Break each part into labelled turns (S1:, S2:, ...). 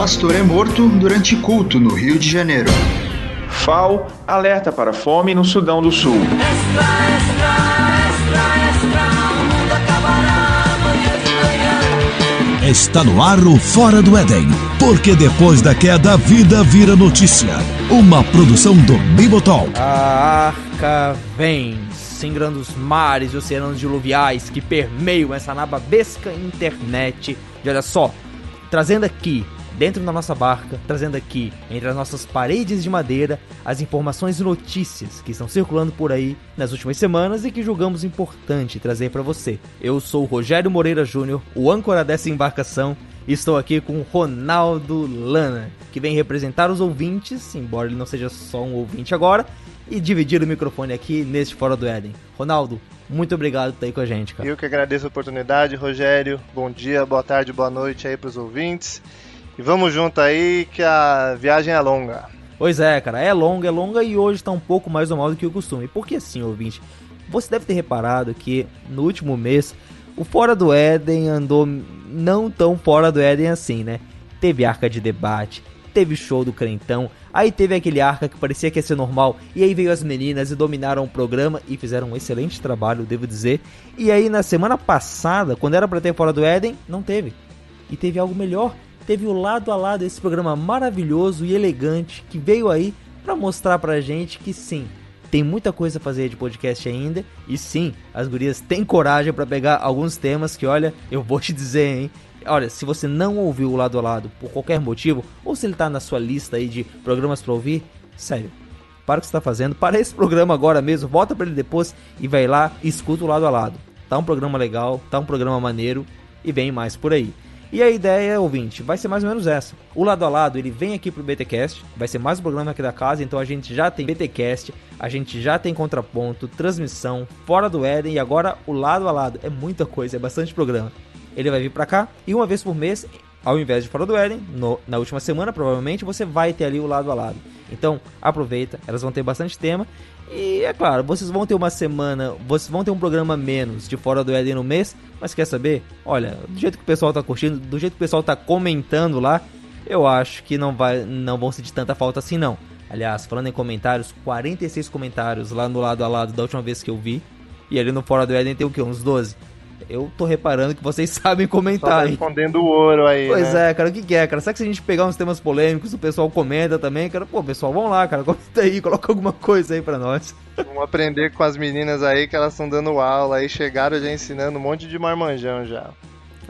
S1: Pastor é morto durante culto no Rio de Janeiro.
S2: FAO alerta para fome no Sudão do Sul.
S3: Está no ar o Fora do Éden, porque depois da queda a vida vira notícia. Uma produção do Bibotalk.
S4: A arca vem, singrando os mares e oceanos diluviais que permeiam essa nababesca internet. E olha só, trazendo aqui dentro da nossa barca, trazendo aqui, entre as nossas paredes de madeira, as informações e notícias que estão circulando por aí nas últimas semanas e que julgamos importante trazer para você. Eu sou o Rogério Moreira Júnior, o âncora dessa embarcação, e estou aqui com o Ronaldo Lana, que vem representar os ouvintes, embora ele não seja só um ouvinte agora, e dividir o microfone aqui neste Fora do Éden. Ronaldo, muito obrigado por estar aí com a gente, cara.
S5: Eu que agradeço a oportunidade, Rogério. Bom dia, boa tarde, boa noite aí para os ouvintes. E vamos junto aí que a viagem é longa.
S4: Pois é, cara, é longa, é longa e hoje tá um pouco mais normal do que o costume. Porque assim, ouvinte, você deve ter reparado que no último mês o Fora do Éden andou não tão fora do Éden assim, né? Teve arca de debate, teve show do Crentão, aí teve aquele arca que parecia que ia ser normal, e aí veio as meninas e dominaram o programa e fizeram um excelente trabalho, devo dizer. E aí na semana passada, quando era para ter Fora do Éden, não teve. E teve algo melhor, teve o lado a lado esse programa maravilhoso e elegante que veio aí para mostrar pra gente que sim, tem muita coisa a fazer de podcast ainda e sim, as gurias têm coragem para pegar alguns temas que olha, eu vou te dizer, hein. Olha, se você não ouviu o lado a lado por qualquer motivo, ou se ele tá na sua lista aí de programas para ouvir, sério, para o que você tá fazendo, para esse programa agora mesmo, volta para ele depois e vai lá e escuta o lado a lado. Tá um programa legal, tá um programa maneiro e vem mais por aí. E a ideia, ouvinte, vai ser mais ou menos essa. O lado a lado, ele vem aqui pro BTcast, vai ser mais um programa aqui da casa, então a gente já tem BTcast, a gente já tem contraponto, transmissão, fora do Éden e agora o lado a lado. É muita coisa, é bastante programa. Ele vai vir pra cá e uma vez por mês, ao invés de fora do Éden, no, na última semana provavelmente você vai ter ali o lado a lado. Então aproveita, elas vão ter bastante tema e é claro, vocês vão ter uma semana, vocês vão ter um programa menos de Fora do Éden no mês, mas quer saber? Olha, do jeito que o pessoal tá curtindo, do jeito que o pessoal tá comentando lá, eu acho que não vai não vão sentir tanta falta assim não. Aliás, falando em comentários, 46 comentários lá no lado a lado da última vez que eu vi. E ali no Fora do Éden tem o que? Uns 12 eu tô reparando que vocês sabem comentar.
S5: Só respondendo o ouro aí.
S4: Pois
S5: né?
S4: é, cara, o que, que é, cara? Será que se a gente pegar uns temas polêmicos, o pessoal comenta também, cara? Pô, pessoal, vamos lá, cara, comenta aí, coloca alguma coisa aí pra nós.
S5: Vamos aprender com as meninas aí que elas estão dando aula aí, chegaram já ensinando um monte de marmanjão já.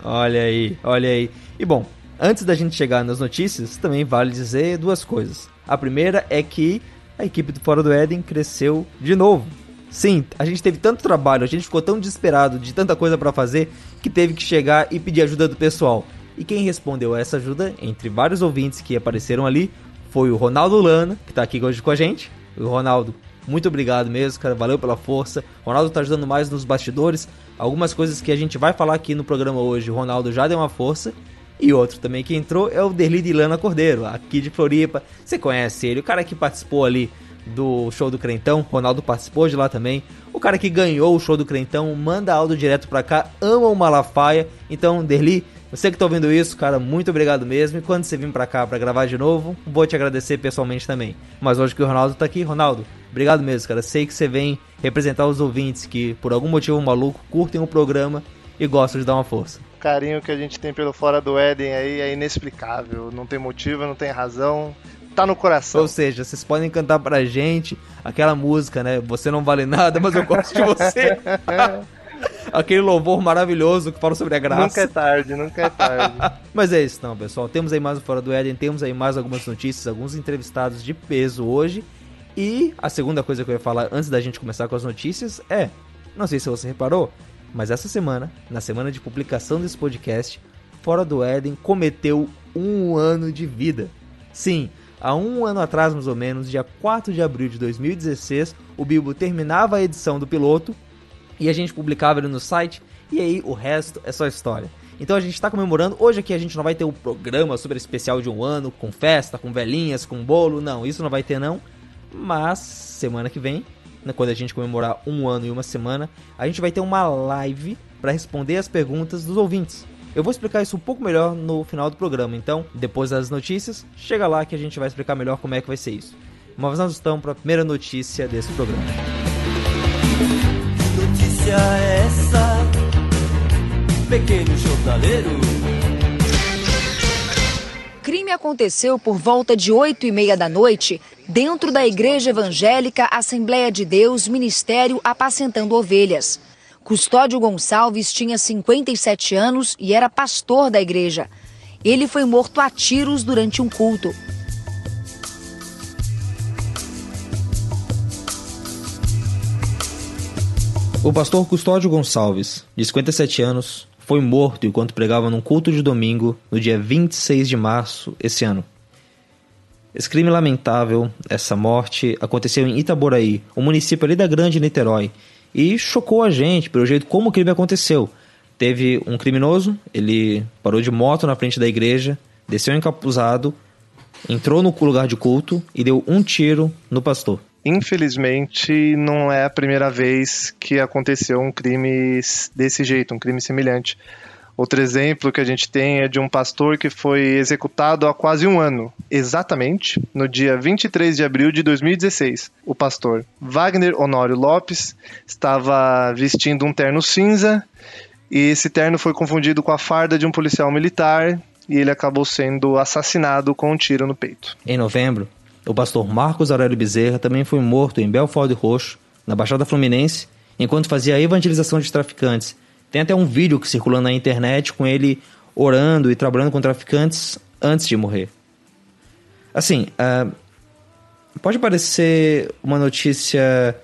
S4: Olha aí, olha aí. E bom, antes da gente chegar nas notícias, também vale dizer duas coisas. A primeira é que a equipe do Fora do Éden cresceu de novo. Sim, a gente teve tanto trabalho, a gente ficou tão desesperado de tanta coisa para fazer que teve que chegar e pedir ajuda do pessoal. E quem respondeu a essa ajuda, entre vários ouvintes que apareceram ali, foi o Ronaldo Lana, que tá aqui hoje com a gente. O Ronaldo, muito obrigado mesmo, cara, valeu pela força. O Ronaldo tá ajudando mais nos bastidores. Algumas coisas que a gente vai falar aqui no programa hoje, o Ronaldo já deu uma força. E outro também que entrou é o Derli de Lana Cordeiro, aqui de Floripa. Você conhece ele, o cara que participou ali do show do Crentão, Ronaldo participou de lá também. O cara que ganhou o show do Crentão manda áudio direto pra cá, ama o Malafaia. Então, Derli, você que tá ouvindo isso, cara, muito obrigado mesmo. E quando você vir pra cá pra gravar de novo, vou te agradecer pessoalmente também. Mas hoje que o Ronaldo tá aqui, Ronaldo, obrigado mesmo, cara. Sei que você vem representar os ouvintes que, por algum motivo maluco, curtem o programa e gostam de dar uma força.
S5: Carinho que a gente tem pelo Fora do Éden aí é inexplicável. Não tem motivo, não tem razão tá no coração.
S4: Ou seja, vocês podem cantar pra gente aquela música, né? Você não vale nada, mas eu gosto de você. Aquele louvor maravilhoso que fala sobre a graça.
S5: Nunca é tarde, nunca é tarde.
S4: mas é isso, não, pessoal. Temos aí mais o Fora do Éden, temos aí mais algumas notícias, alguns entrevistados de peso hoje. E a segunda coisa que eu ia falar antes da gente começar com as notícias é: não sei se você reparou, mas essa semana, na semana de publicação desse podcast, Fora do Éden cometeu um ano de vida. Sim, Há um ano atrás, mais ou menos, dia 4 de abril de 2016, o Bilbo terminava a edição do piloto e a gente publicava ele no site, e aí o resto é só história. Então a gente está comemorando. Hoje aqui a gente não vai ter o um programa super especial de um ano, com festa, com velhinhas, com bolo. Não, isso não vai ter não. Mas semana que vem, né, quando a gente comemorar um ano e uma semana, a gente vai ter uma live para responder as perguntas dos ouvintes. Eu vou explicar isso um pouco melhor no final do programa, então, depois das notícias, chega lá que a gente vai explicar melhor como é que vai ser isso. Mas nós estamos para a primeira notícia desse programa.
S6: Que notícia é essa, pequeno jornaleiro?
S7: crime aconteceu por volta de oito e meia da noite, dentro da Igreja Evangélica Assembleia de Deus Ministério Apacentando Ovelhas. Custódio Gonçalves tinha 57 anos e era pastor da igreja. Ele foi morto a tiros durante um culto.
S4: O pastor Custódio Gonçalves, de 57 anos, foi morto enquanto pregava num culto de domingo no dia 26 de março esse ano. Esse crime lamentável, essa morte, aconteceu em Itaboraí, um município ali da Grande Niterói, e chocou a gente pelo jeito como o crime aconteceu. Teve um criminoso, ele parou de moto na frente da igreja, desceu encapuzado, entrou no lugar de culto e deu um tiro no pastor.
S5: Infelizmente, não é a primeira vez que aconteceu um crime desse jeito, um crime semelhante. Outro exemplo que a gente tem é de um pastor que foi executado há quase um ano, exatamente no dia 23 de abril de 2016. O pastor Wagner Honório Lopes estava vestindo um terno cinza e esse terno foi confundido com a farda de um policial militar e ele acabou sendo assassinado com um tiro no peito.
S4: Em novembro, o pastor Marcos Aurélio Bezerra também foi morto em Belford Roxo, na Baixada Fluminense, enquanto fazia a evangelização de traficantes. Tem até um vídeo que circulando na internet com ele orando e trabalhando com traficantes antes de morrer. Assim, uh, pode parecer uma notícia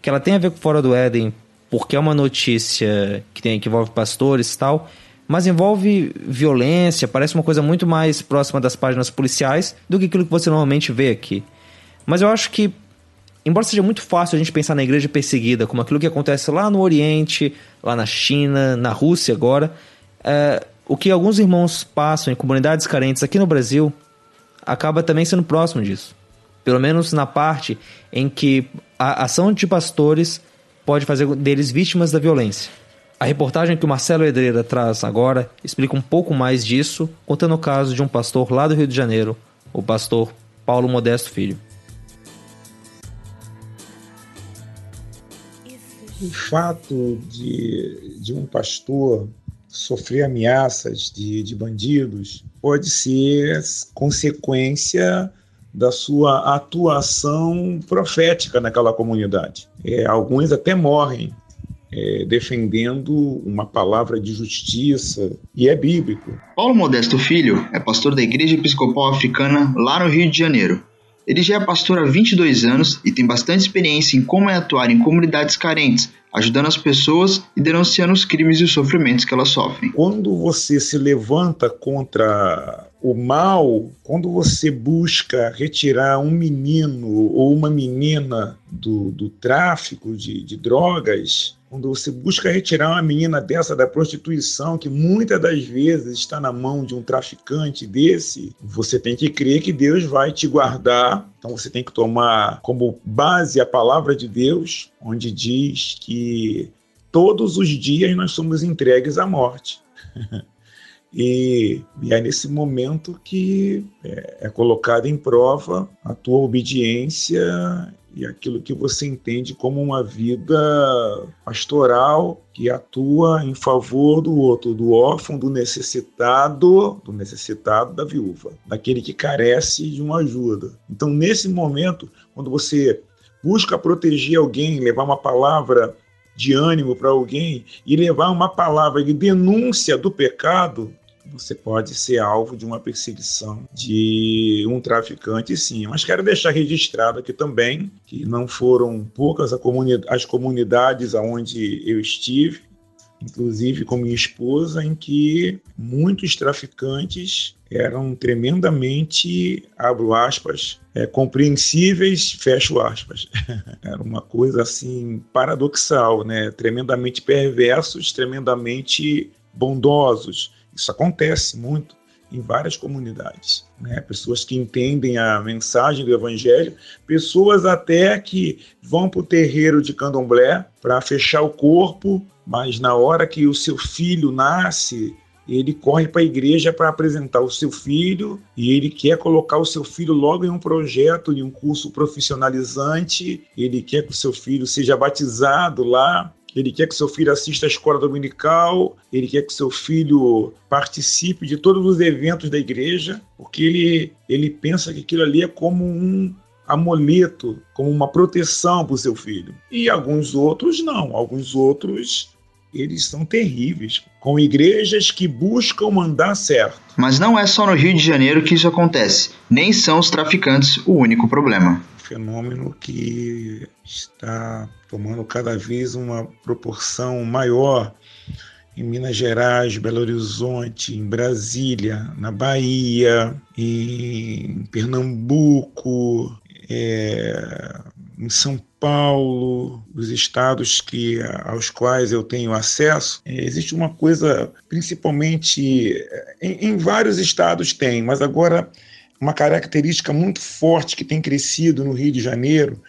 S4: que ela tem a ver com Fora do Éden, porque é uma notícia que, tem, que envolve pastores e tal, mas envolve violência, parece uma coisa muito mais próxima das páginas policiais do que aquilo que você normalmente vê aqui. Mas eu acho que, embora seja muito fácil a gente pensar na igreja perseguida como aquilo que acontece lá no Oriente, lá na China, na Rússia agora, é, o que alguns irmãos passam em comunidades carentes aqui no Brasil acaba também sendo próximo disso. Pelo menos na parte em que a ação de pastores pode fazer deles vítimas da violência. A reportagem que o Marcelo Edreira traz agora explica um pouco mais disso, contando o caso de um pastor lá do Rio de Janeiro, o pastor Paulo Modesto Filho.
S8: O fato de, de um pastor sofrer ameaças de, de bandidos pode ser consequência da sua atuação profética naquela comunidade. É, alguns até morrem é, defendendo uma palavra de justiça e é bíblico.
S1: Paulo Modesto Filho é pastor da Igreja Episcopal Africana lá no Rio de Janeiro. Ele já é pastor há 22 anos e tem bastante experiência em como é atuar em comunidades carentes, ajudando as pessoas e denunciando os crimes e os sofrimentos que elas sofrem.
S8: Quando você se levanta contra o mal, quando você busca retirar um menino ou uma menina do, do tráfico de, de drogas, quando você busca retirar uma menina dessa da prostituição, que muitas das vezes está na mão de um traficante desse, você tem que crer que Deus vai te guardar. Então você tem que tomar como base a palavra de Deus, onde diz que todos os dias nós somos entregues à morte. E, e, é nesse momento que é, é colocada em prova a tua obediência e aquilo que você entende como uma vida pastoral que atua em favor do outro, do órfão, do necessitado, do necessitado da viúva, daquele que carece de uma ajuda. Então, nesse momento, quando você busca proteger alguém, levar uma palavra de ânimo para alguém e levar uma palavra de denúncia do pecado, você pode ser alvo de uma perseguição de um traficante, sim. Mas quero deixar registrado aqui também que não foram poucas as comunidades onde eu estive, inclusive com minha esposa, em que muitos traficantes eram tremendamente, abro aspas, é, compreensíveis, fecho aspas. Era uma coisa assim paradoxal, né? Tremendamente perversos, tremendamente bondosos isso acontece muito em várias comunidades. Né? Pessoas que entendem a mensagem do Evangelho, pessoas até que vão para o terreiro de candomblé para fechar o corpo, mas na hora que o seu filho nasce, ele corre para a igreja para apresentar o seu filho e ele quer colocar o seu filho logo em um projeto, em um curso profissionalizante. Ele quer que o seu filho seja batizado lá. Ele quer que seu filho assista à escola dominical, ele quer que seu filho participe de todos os eventos da igreja, porque ele, ele pensa que aquilo ali é como um amuleto, como uma proteção para o seu filho. E alguns outros não, alguns outros eles são terríveis, com igrejas que buscam mandar certo.
S1: Mas não é só no Rio de Janeiro que isso acontece, nem são os traficantes o único problema.
S8: Fenômeno que está tomando cada vez uma proporção maior em Minas Gerais, Belo Horizonte, em Brasília, na Bahia, em Pernambuco, é, em São Paulo, os estados que, aos quais eu tenho acesso, é, existe uma coisa, principalmente em, em vários estados tem, mas agora uma característica muito forte que tem crescido no Rio de Janeiro,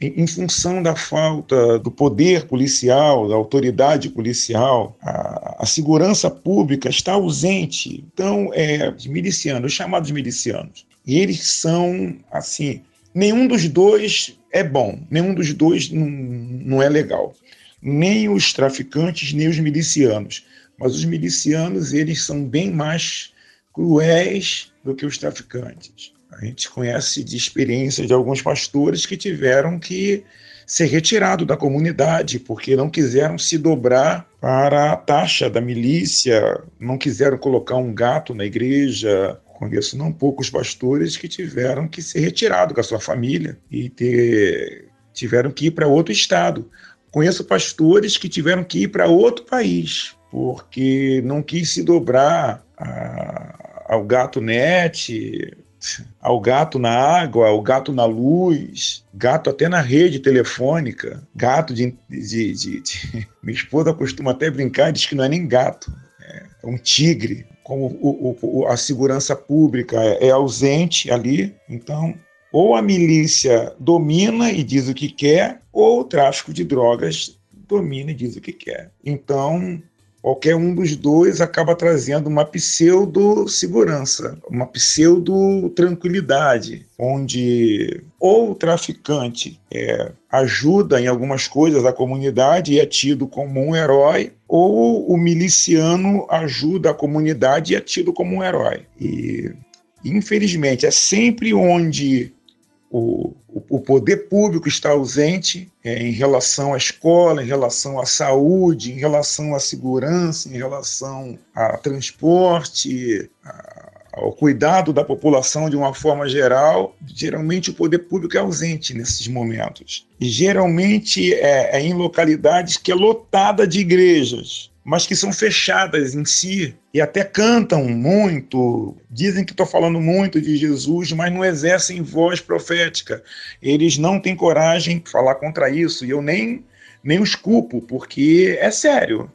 S8: em, função da falta do poder policial, da autoridade policial, a, a segurança pública está ausente. Então, é, os milicianos, os chamados milicianos, e eles são, assim, nenhum dos dois é bom, nenhum dos dois não, não é legal. Nem os traficantes, nem os milicianos. Mas os milicianos, eles são bem mais cruéis do que os traficantes. A gente conhece de experiência de alguns pastores que tiveram que ser retirado da comunidade porque não quiseram se dobrar para a taxa da milícia, não quiseram colocar um gato na igreja, Conheço não poucos pastores que tiveram que ser retirados com a sua família e ter, tiveram que ir para outro estado. Conheço pastores que tiveram que ir para outro país porque não quis se dobrar a, ao gato net, ao gato na água, ao gato na luz, gato até na rede telefônica, gato de, de, de, de... Minha esposa costuma até brincar, diz que não é nem gato, é um tigre como o, o, a segurança pública é, é ausente ali, então ou a milícia domina e diz o que quer, ou o tráfico de drogas domina e diz o que quer. Então, qualquer um dos dois acaba trazendo uma pseudo-segurança, uma pseudo-tranquilidade, onde ou o traficante é, ajuda em algumas coisas a comunidade e é tido como um herói, ou o miliciano ajuda a comunidade e é tido como um herói. E, infelizmente, é sempre onde o, o poder público está ausente é, em relação à escola, em relação à saúde, em relação à segurança, em relação a transporte, a, ao cuidado da população de uma forma geral, geralmente o poder público é ausente nesses momentos. E geralmente é, é em localidades que é lotada de igrejas mas que são fechadas em si e até cantam muito, dizem que estou falando muito de Jesus, mas não exercem voz profética. Eles não têm coragem de falar contra isso e eu nem, nem os culpo, porque é sério.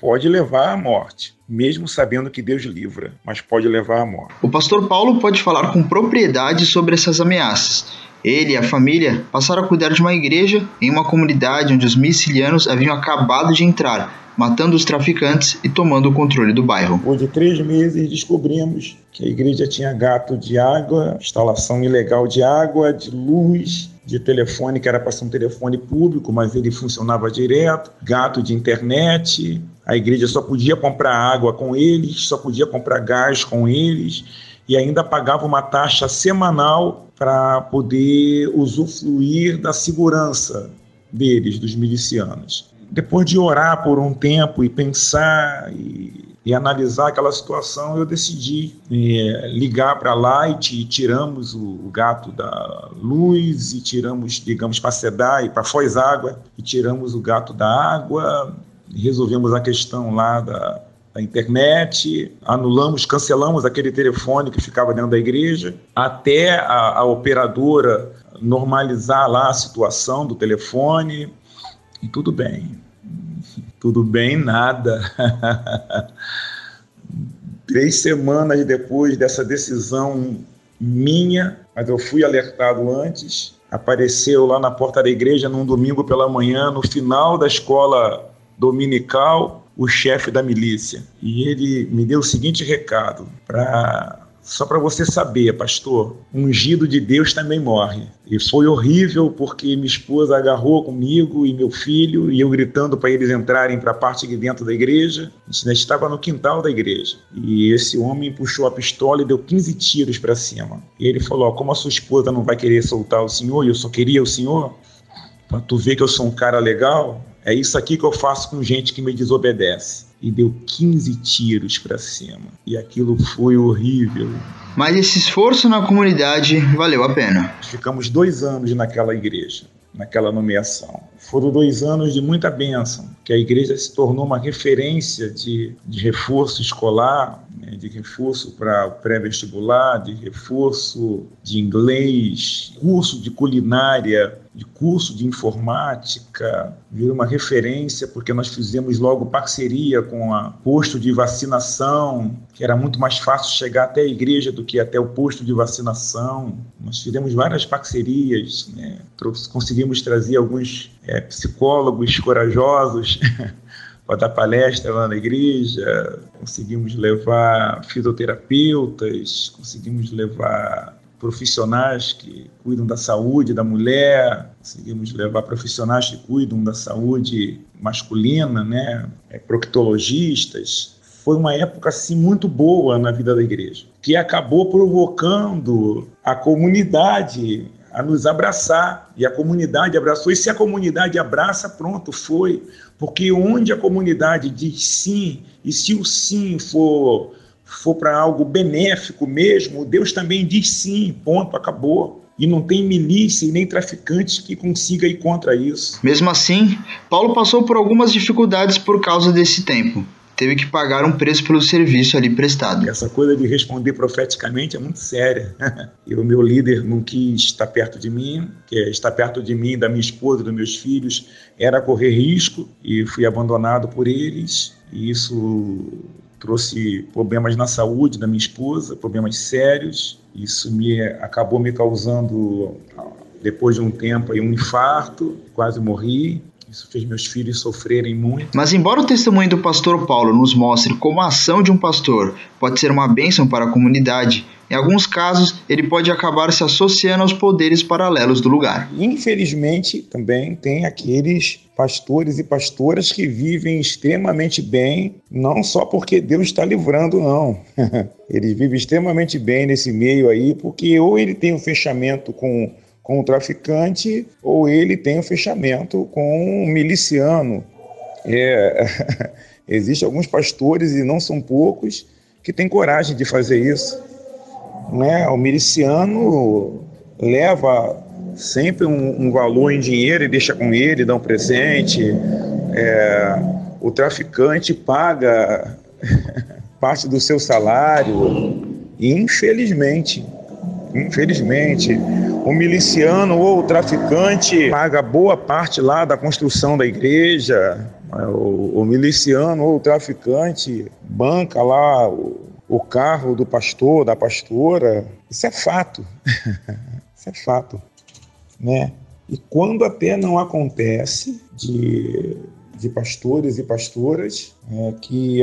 S8: Pode levar à morte, mesmo sabendo que Deus livra, mas pode levar à morte.
S1: O pastor Paulo pode falar com propriedade sobre essas ameaças. Ele e a família passaram a cuidar de uma igreja em uma comunidade onde os missilianos haviam acabado de entrar matando os traficantes e tomando o controle do bairro.
S8: Depois de três meses, descobrimos que a igreja tinha gato de água, instalação ilegal de água, de luz, de telefone, que era para ser um telefone público, mas ele funcionava direto, gato de internet. A igreja só podia comprar água com eles, só podia comprar gás com eles e ainda pagava uma taxa semanal para poder usufruir da segurança deles, dos milicianos depois de orar por um tempo e pensar e, e analisar aquela situação, eu decidi é, ligar para a Light e tiramos o, o, gato da luz e tiramos, digamos, para sedar e para foz água e tiramos o gato da água, resolvemos a questão lá da, da internet, anulamos, cancelamos aquele telefone que ficava dentro da igreja, até a, a operadora normalizar lá a situação do telefone, e tudo bem. Tudo bem, nada. Três semanas depois dessa decisão minha, mas eu fui alertado antes, apareceu lá na porta da igreja num domingo pela manhã, no final da escola dominical, o chefe da milícia. E ele me deu o seguinte recado para só para você saber, pastor, ungido de Deus também morre. E foi horrível porque minha esposa agarrou comigo e meu filho e eu gritando para eles entrarem para a parte de dentro da igreja. A gente estava no quintal da igreja. E esse homem puxou a pistola e deu 15 tiros para cima. E ele falou: Como a sua esposa não vai querer soltar o senhor e eu só queria o senhor, para tu ver que eu sou um cara legal, é isso aqui que eu faço com gente que me desobedece e deu 15 tiros para cima. E aquilo foi horrível.
S1: Mas esse esforço na comunidade valeu a pena.
S8: Ficamos dois anos naquela igreja, naquela nomeação. Foram dois anos de muita bênção, que a igreja se tornou uma referência de, de reforço escolar, né, de reforço para pré-vestibular, de reforço de inglês, curso de culinária, de curso de informática, virou uma referência porque nós fizemos logo parceria com a posto de vacinação, que era muito mais fácil chegar até a igreja do que até o posto de vacinação. Nós fizemos várias parcerias, né? conseguimos trazer alguns é, psicólogos corajosos dar palestra lá na igreja, conseguimos levar fisioterapeutas, conseguimos levar profissionais que cuidam da saúde da mulher, conseguimos levar profissionais que cuidam da saúde masculina, né, é, proctologistas. Foi uma época assim muito boa na vida da igreja, que acabou provocando a comunidade a nos abraçar. E a comunidade abraçou. E se a comunidade abraça, pronto, foi. Porque onde a comunidade diz sim, e se o sim for for para algo benéfico mesmo, Deus também diz sim, ponto, acabou. E não tem milícia e nem traficantes que consiga ir contra isso.
S1: Mesmo assim, Paulo passou por algumas dificuldades por causa desse tempo. Teve que pagar um preço pelo serviço ali prestado.
S8: Essa coisa de responder profeticamente é muito séria. e o meu líder não quis estar perto de mim, que é estar perto de mim, da minha esposa, dos meus filhos, era correr risco e fui abandonado por eles. E isso trouxe problemas na saúde da minha esposa, problemas sérios. Isso me acabou me causando depois de um tempo aí um infarto, quase morri. Isso fez meus filhos sofrerem muito.
S1: Mas, embora o testemunho do pastor Paulo nos mostre como a ação de um pastor pode ser uma bênção para a comunidade, em alguns casos ele pode acabar se associando aos poderes paralelos do lugar.
S8: Infelizmente, também tem aqueles pastores e pastoras que vivem extremamente bem, não só porque Deus está livrando, não. Eles vivem extremamente bem nesse meio aí, porque ou ele tem um fechamento com com o traficante ou ele tem um fechamento com um miliciano. É, Existem alguns pastores, e não são poucos, que têm coragem de fazer isso. Né? O miliciano leva sempre um, um valor em dinheiro e deixa com ele, dá um presente. É, o traficante paga parte do seu salário. Infelizmente, infelizmente, o miliciano ou o traficante paga boa parte lá da construção da igreja. O, o miliciano ou o traficante banca lá o, o carro do pastor, da pastora. Isso é fato. Isso é fato. Né? E quando até não acontece de, de pastores e pastoras é, que,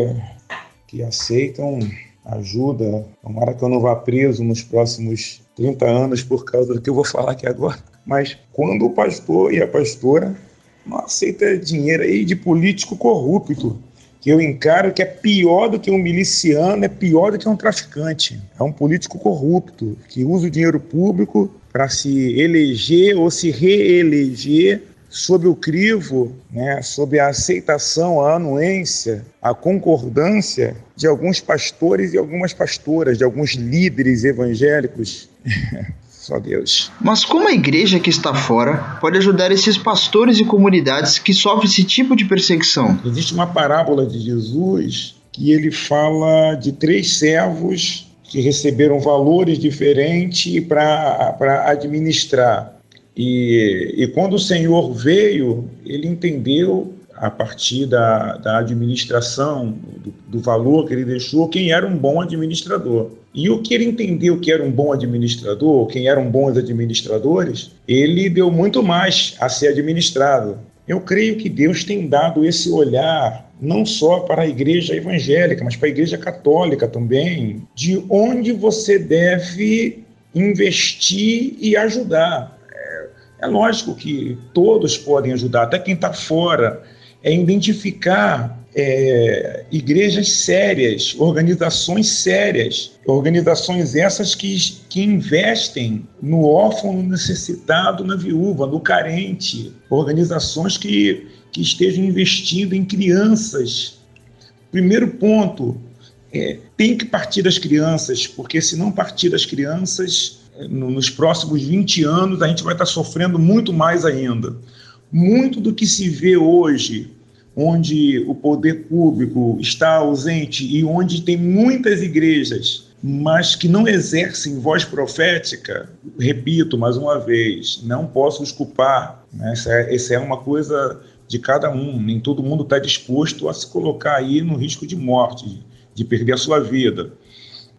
S8: que aceitam ajuda, tomara que eu não vá preso nos próximos 30 anos por causa do que eu vou falar aqui agora. Mas quando o pastor e a pastora não aceita dinheiro aí de político corrupto, que eu encaro que é pior do que um miliciano, é pior do que um traficante. É um político corrupto que usa o dinheiro público para se eleger ou se reeleger sob o crivo, né, sob a aceitação, a anuência, a concordância de alguns pastores e algumas pastoras, de alguns líderes evangélicos. Só Deus.
S1: Mas como a igreja que está fora pode ajudar esses pastores e comunidades que sofrem esse tipo de perseguição?
S8: Existe uma parábola de Jesus que ele fala de três servos que receberam valores diferentes para administrar. E, e quando o Senhor veio, ele entendeu, a partir da, da administração, do, do valor que ele deixou, quem era um bom administrador. E o que ele entendeu que era um bom administrador, quem eram bons administradores, ele deu muito mais a ser administrado. Eu creio que Deus tem dado esse olhar não só para a igreja evangélica, mas para a igreja católica também, de onde você deve investir e ajudar. É, é lógico que todos podem ajudar, até quem está fora, é identificar é, igrejas sérias, organizações sérias, organizações essas que, que investem no órfão, no necessitado, na viúva, no carente, organizações que, que estejam investindo em crianças. Primeiro ponto, é, tem que partir das crianças, porque se não partir das crianças, é, nos próximos 20 anos a gente vai estar sofrendo muito mais ainda. Muito do que se vê hoje onde o poder público está ausente e onde tem muitas igrejas, mas que não exercem voz profética, repito mais uma vez, não posso os culpar. Né? Essa, é, essa é uma coisa de cada um, nem todo mundo está disposto a se colocar aí no risco de morte, de perder a sua vida.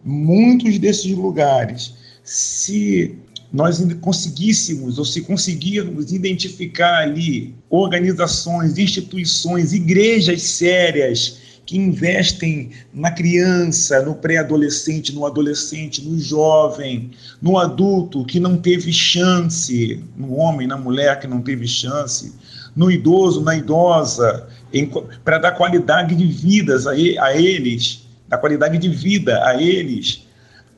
S8: Muitos desses lugares, se nós conseguíssemos ou se conseguirmos identificar ali organizações, instituições, igrejas sérias que investem na criança, no pré-adolescente, no adolescente, no jovem, no adulto que não teve chance, no homem, na mulher que não teve chance, no idoso, na idosa, para dar qualidade de vidas a, a eles, dar qualidade de vida a eles.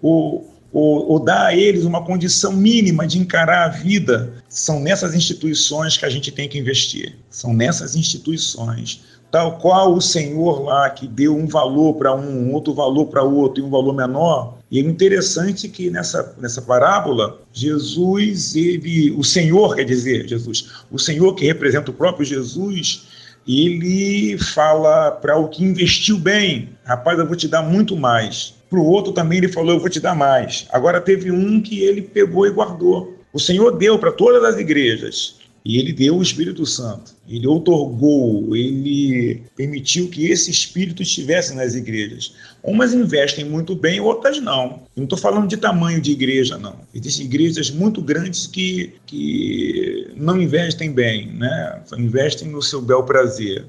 S8: O, ou, ou dar a eles uma condição mínima de encarar a vida, são nessas instituições que a gente tem que investir. São nessas instituições. Tal qual o Senhor lá que deu um valor para um, outro valor para outro e um valor menor. E é interessante que nessa, nessa parábola, Jesus, ele, o Senhor, quer dizer, Jesus, o Senhor que representa o próprio Jesus, ele fala para o que investiu bem: rapaz, eu vou te dar muito mais. Para o outro também ele falou: Eu vou te dar mais. Agora teve um que ele pegou e guardou. O Senhor deu para todas as igrejas. E ele deu o Espírito Santo. Ele otorgou, ele permitiu que esse Espírito estivesse nas igrejas. Umas investem muito bem, outras não. Eu não estou falando de tamanho de igreja, não. Existem igrejas muito grandes que, que não investem bem, né? investem no seu bel prazer.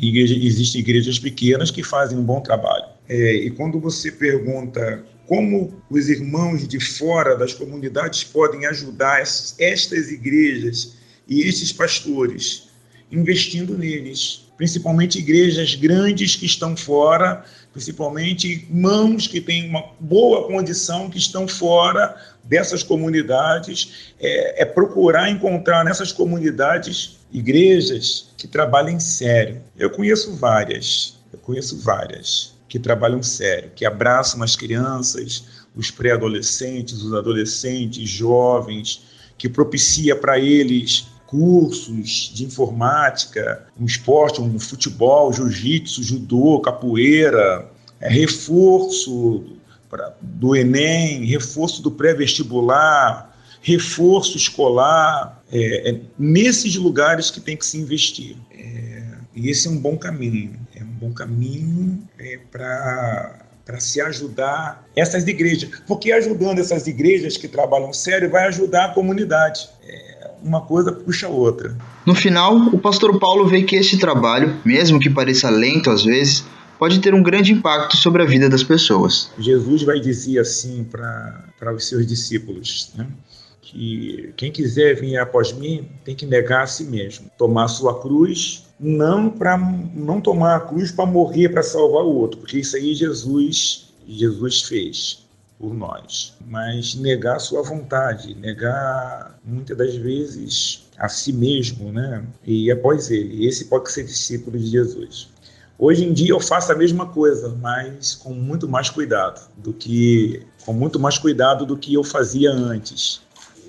S8: Igreja, existem igrejas pequenas que fazem um bom trabalho. É, e quando você pergunta como os irmãos de fora das comunidades podem ajudar estas igrejas e esses pastores, investindo neles, principalmente igrejas grandes que estão fora, principalmente irmãos que têm uma boa condição que estão fora dessas comunidades, é, é procurar encontrar nessas comunidades igrejas que trabalhem sério. Eu conheço várias, eu conheço várias que trabalham sério, que abraçam as crianças, os pré-adolescentes, os adolescentes, jovens, que propicia para eles cursos de informática, um esporte, um futebol, jiu-jitsu, judô, capoeira, é, reforço pra, do Enem, reforço do pré-vestibular, reforço escolar, é, é, nesses lugares que tem que se investir. É, e esse é um bom caminho bom caminho é, para para se ajudar essas igrejas, porque ajudando essas igrejas que trabalham sério vai ajudar a comunidade. É, uma coisa puxa a outra.
S1: No final, o pastor Paulo vê que este trabalho, mesmo que pareça lento às vezes, pode ter um grande impacto sobre a vida das pessoas.
S8: Jesus vai dizer assim para os seus discípulos, né? Que quem quiser vir após mim tem que negar a si mesmo, tomar sua cruz não para não tomar a cruz para morrer para salvar o outro, porque isso aí Jesus Jesus fez por nós, mas negar a sua vontade, negar muitas das vezes a si mesmo, né? E após ele, esse pode ser discípulo de Jesus. Hoje em dia eu faço a mesma coisa, mas com muito mais cuidado do que com muito mais cuidado do que eu fazia antes.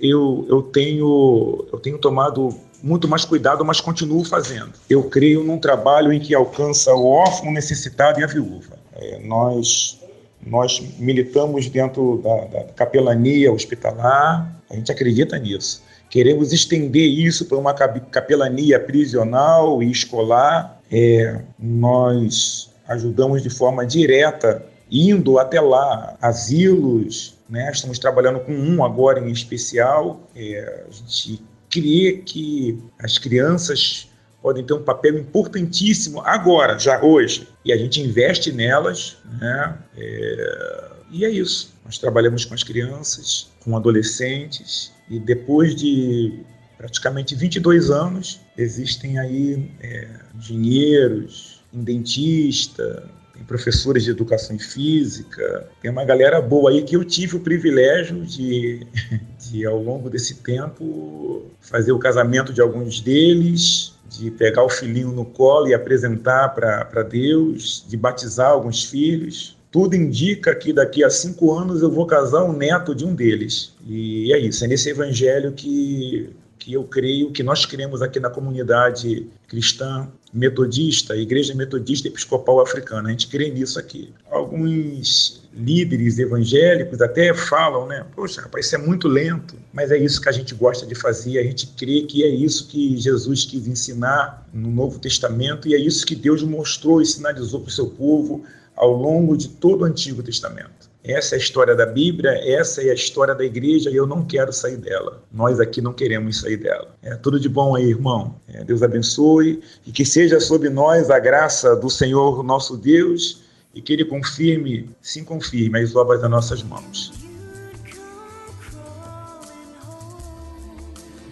S8: Eu, eu tenho eu tenho tomado muito mais cuidado, mas continuo fazendo. Eu creio num trabalho em que alcança o órfão, o necessitado e a viúva. É, nós, nós militamos dentro da, da capelania hospitalar, a gente acredita nisso. Queremos estender isso para uma capelania prisional e escolar. É, nós ajudamos de forma direta, indo até lá, asilos, né? estamos trabalhando com um agora em especial. É, a gente crê que as crianças podem ter um papel importantíssimo agora, já hoje, e a gente investe nelas, né? É... E é isso. Nós trabalhamos com as crianças, com adolescentes, e depois de praticamente 22 anos, existem aí é, engenheiros, em dentista, tem professores de educação física, tem uma galera boa aí que eu tive o privilégio de, de ao longo desse tempo, fazer o casamento de alguns deles, de pegar o filhinho no colo e apresentar para Deus, de batizar alguns filhos. Tudo indica que daqui a cinco anos eu vou casar um neto de um deles. E é isso, é nesse evangelho que que eu creio que nós queremos aqui na comunidade cristã metodista, Igreja Metodista Episcopal Africana. A gente crê nisso aqui. Alguns líderes evangélicos até falam, né? Poxa, rapaz, isso é muito lento, mas é isso que a gente gosta de fazer. A gente crê que é isso que Jesus quis ensinar no Novo Testamento e é isso que Deus mostrou e sinalizou para o seu povo ao longo de todo o Antigo Testamento. Essa é a história da Bíblia, essa é a história da igreja e eu não quero sair dela. Nós aqui não queremos sair dela. É tudo de bom aí, irmão. É, Deus abençoe e que seja sobre nós a graça do Senhor nosso Deus e que Ele confirme, sim confirme as obras das nossas mãos.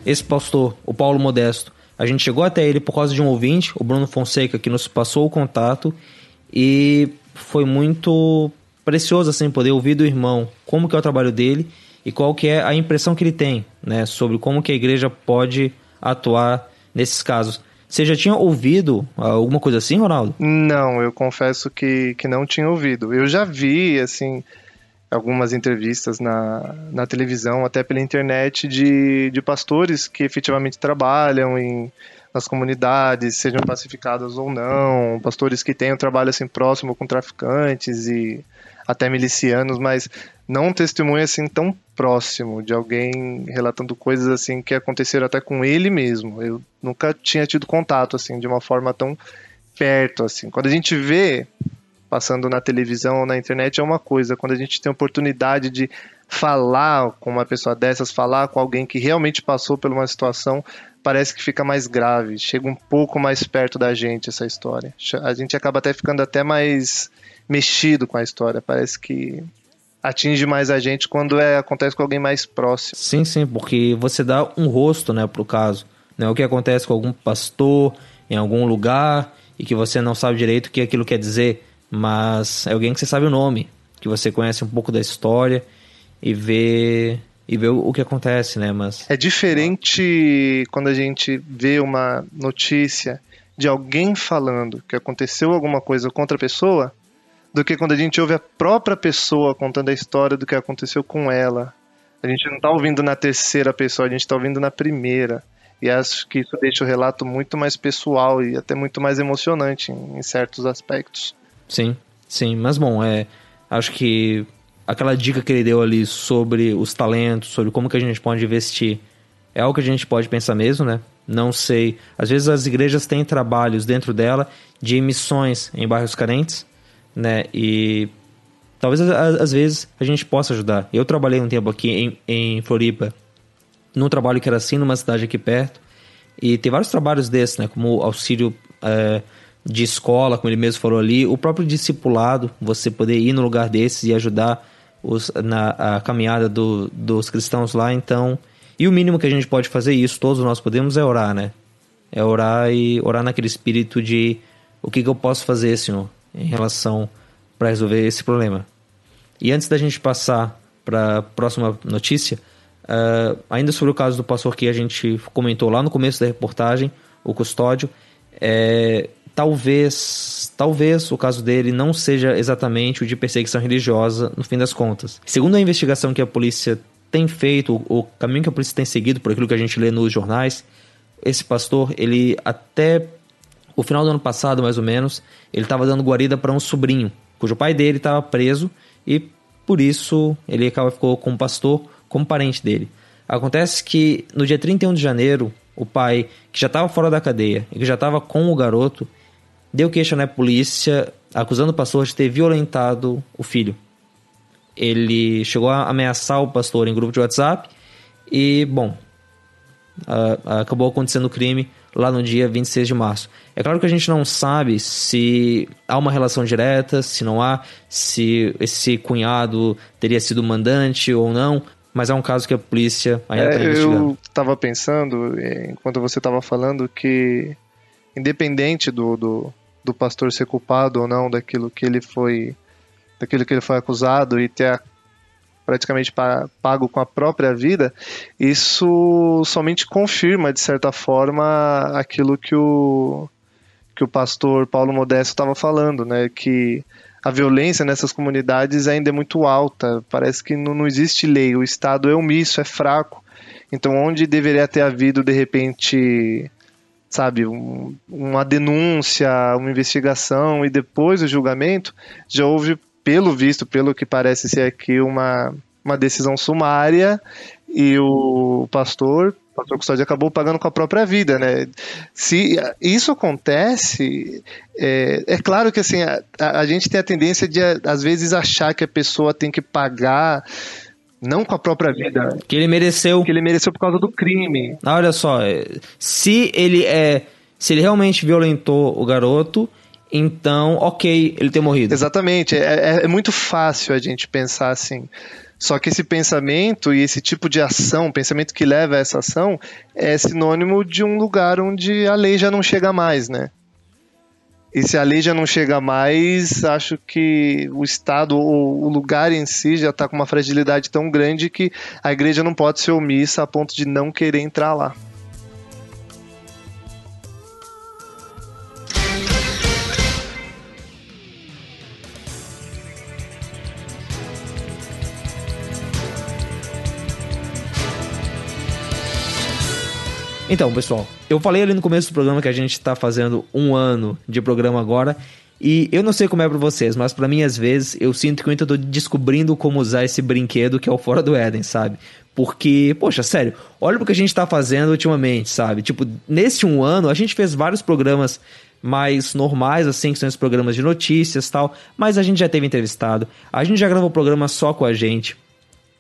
S4: Esse pastor, o Paulo Modesto, a gente chegou até ele por causa de um ouvinte, o Bruno Fonseca, que nos passou o contato e foi muito precioso assim poder ouvir do irmão como que é o trabalho dele e qual que é a impressão que ele tem, né, sobre como que a igreja pode atuar nesses casos. Você já tinha ouvido alguma coisa assim, Ronaldo?
S5: Não, eu confesso que, que não tinha ouvido. Eu já vi, assim, algumas entrevistas na, na televisão, até pela internet, de, de pastores que efetivamente trabalham em, nas comunidades, sejam pacificadas ou não, pastores que têm um trabalho assim próximo com traficantes e até milicianos, mas não um testemunho assim tão próximo de alguém relatando coisas assim que aconteceram até com ele mesmo. Eu nunca tinha tido contato assim de uma forma tão perto assim. Quando a gente vê passando na televisão ou na internet é uma coisa, quando a gente tem a oportunidade de falar com uma pessoa dessas, falar com alguém que realmente passou por uma situação, parece que fica mais grave, chega um pouco mais perto da gente essa história. A gente acaba até ficando até mais mexido com a história. Parece que atinge mais a gente quando é, acontece com alguém mais próximo.
S4: Sim, sim, porque você dá um rosto, né, pro caso. Né? O que acontece com algum pastor em algum lugar e que você não sabe direito o que aquilo quer dizer, mas é alguém que você sabe o nome, que você conhece um pouco da história e vê e vê o que acontece, né? Mas
S5: é diferente quando a gente vê uma notícia de alguém falando que aconteceu alguma coisa contra a pessoa do que quando a gente ouve a própria pessoa contando a história do que aconteceu com ela. A gente não está ouvindo na terceira pessoa, a gente está ouvindo na primeira. E acho que isso deixa o relato muito mais pessoal e até muito mais emocionante em, em certos aspectos.
S4: Sim, sim. Mas bom, é, acho que aquela dica que ele deu ali sobre os talentos, sobre como que a gente pode investir, é algo que a gente pode pensar mesmo, né? Não sei. Às vezes as igrejas têm trabalhos dentro dela de missões em bairros carentes né? E talvez às vezes a gente possa ajudar. Eu trabalhei um tempo aqui em, em Floripa, num trabalho que era assim, numa cidade aqui perto, e tem vários trabalhos desses, né? Como auxílio é, de escola, como ele mesmo falou ali, o próprio discipulado, você poder ir no lugar desses e ajudar os, na a caminhada do, dos cristãos lá, então. E o mínimo que a gente pode fazer, isso todos nós podemos, é orar, né? É orar e orar naquele espírito de o que, que eu posso fazer, Senhor? em relação para resolver esse problema. E antes da gente passar para a próxima notícia, uh, ainda sobre o caso do pastor que a gente comentou lá no começo da reportagem, o custódio, é, talvez, talvez o caso dele não seja exatamente o de perseguição religiosa no fim das contas. Segundo a investigação que a polícia tem feito, o, caminho que a polícia tem seguido, por aquilo que a gente lê nos jornais, esse pastor, ele até o final do ano passado, mais ou menos, ele estava dando guarida para um sobrinho, cujo pai dele estava preso e por isso ele ficou com o pastor como parente dele. Acontece que no dia 31 de janeiro, o pai, que já estava fora da cadeia e que já estava com o garoto, deu queixa na polícia acusando o pastor de ter violentado o filho. Ele chegou a ameaçar o pastor em grupo de WhatsApp e, bom, uh, acabou acontecendo o crime lá no dia 26 de março. É claro que a gente não sabe se há uma relação direta, se não há, se esse cunhado teria sido mandante ou não, mas é um caso que a polícia ainda está
S5: É,
S4: investigando.
S5: eu estava pensando, eh, enquanto você estava falando, que independente do, do, do pastor ser culpado ou não daquilo que ele foi daquilo que ele foi acusado e ter praticamente pa- pago com a própria vida, isso somente confirma, de certa forma, aquilo que o, que o pastor Paulo Modesto estava falando, né? Que a violência nessas comunidades ainda é muito alta. Parece que não, não existe lei. O Estado é omisso, é fraco. Então, onde deveria ter havido, de repente, sabe, um- uma denúncia, uma investigação e depois o julgamento, já houve, pelo visto, pelo que parece ser aqui, uma, uma decisão sumária e o pastor, o pastor Custódio, acabou pagando com a própria vida, né? Se isso acontece, é, é claro que assim, a, a gente tem a tendência de, às vezes, achar que a pessoa tem que pagar não com a própria vida,
S4: Que ele mereceu.
S5: que ele mereceu por causa do crime.
S4: Ah, Olha só, é, se ele é. Se ele realmente violentou o garoto, então, ok, ele ter morrido.
S5: Exatamente, é, é- é muito fácil a gente pensar assim. Só que esse pensamento e esse tipo de ação, pensamento que leva a essa ação, é sinônimo de um lugar onde a lei já não chega mais, né? E se a lei já não chega mais, acho que o Estado ou o lugar em si já está com uma fragilidade tão grande que a igreja não pode ser omissa a ponto de não querer entrar lá.
S4: Então, pessoal, eu falei ali no começo do programa que a gente tá fazendo um ano de programa agora. E eu não sei como é pra vocês, mas pra mim, às vezes, eu sinto que eu ainda tô descobrindo como usar esse brinquedo que é o Fora do Éden, sabe? Porque, poxa, sério, olha o que a gente tá fazendo ultimamente, sabe? Tipo, nesse um ano, a gente fez vários programas mais normais, assim, que são os programas de notícias tal, mas a gente já teve entrevistado, a gente já gravou programa só com a gente.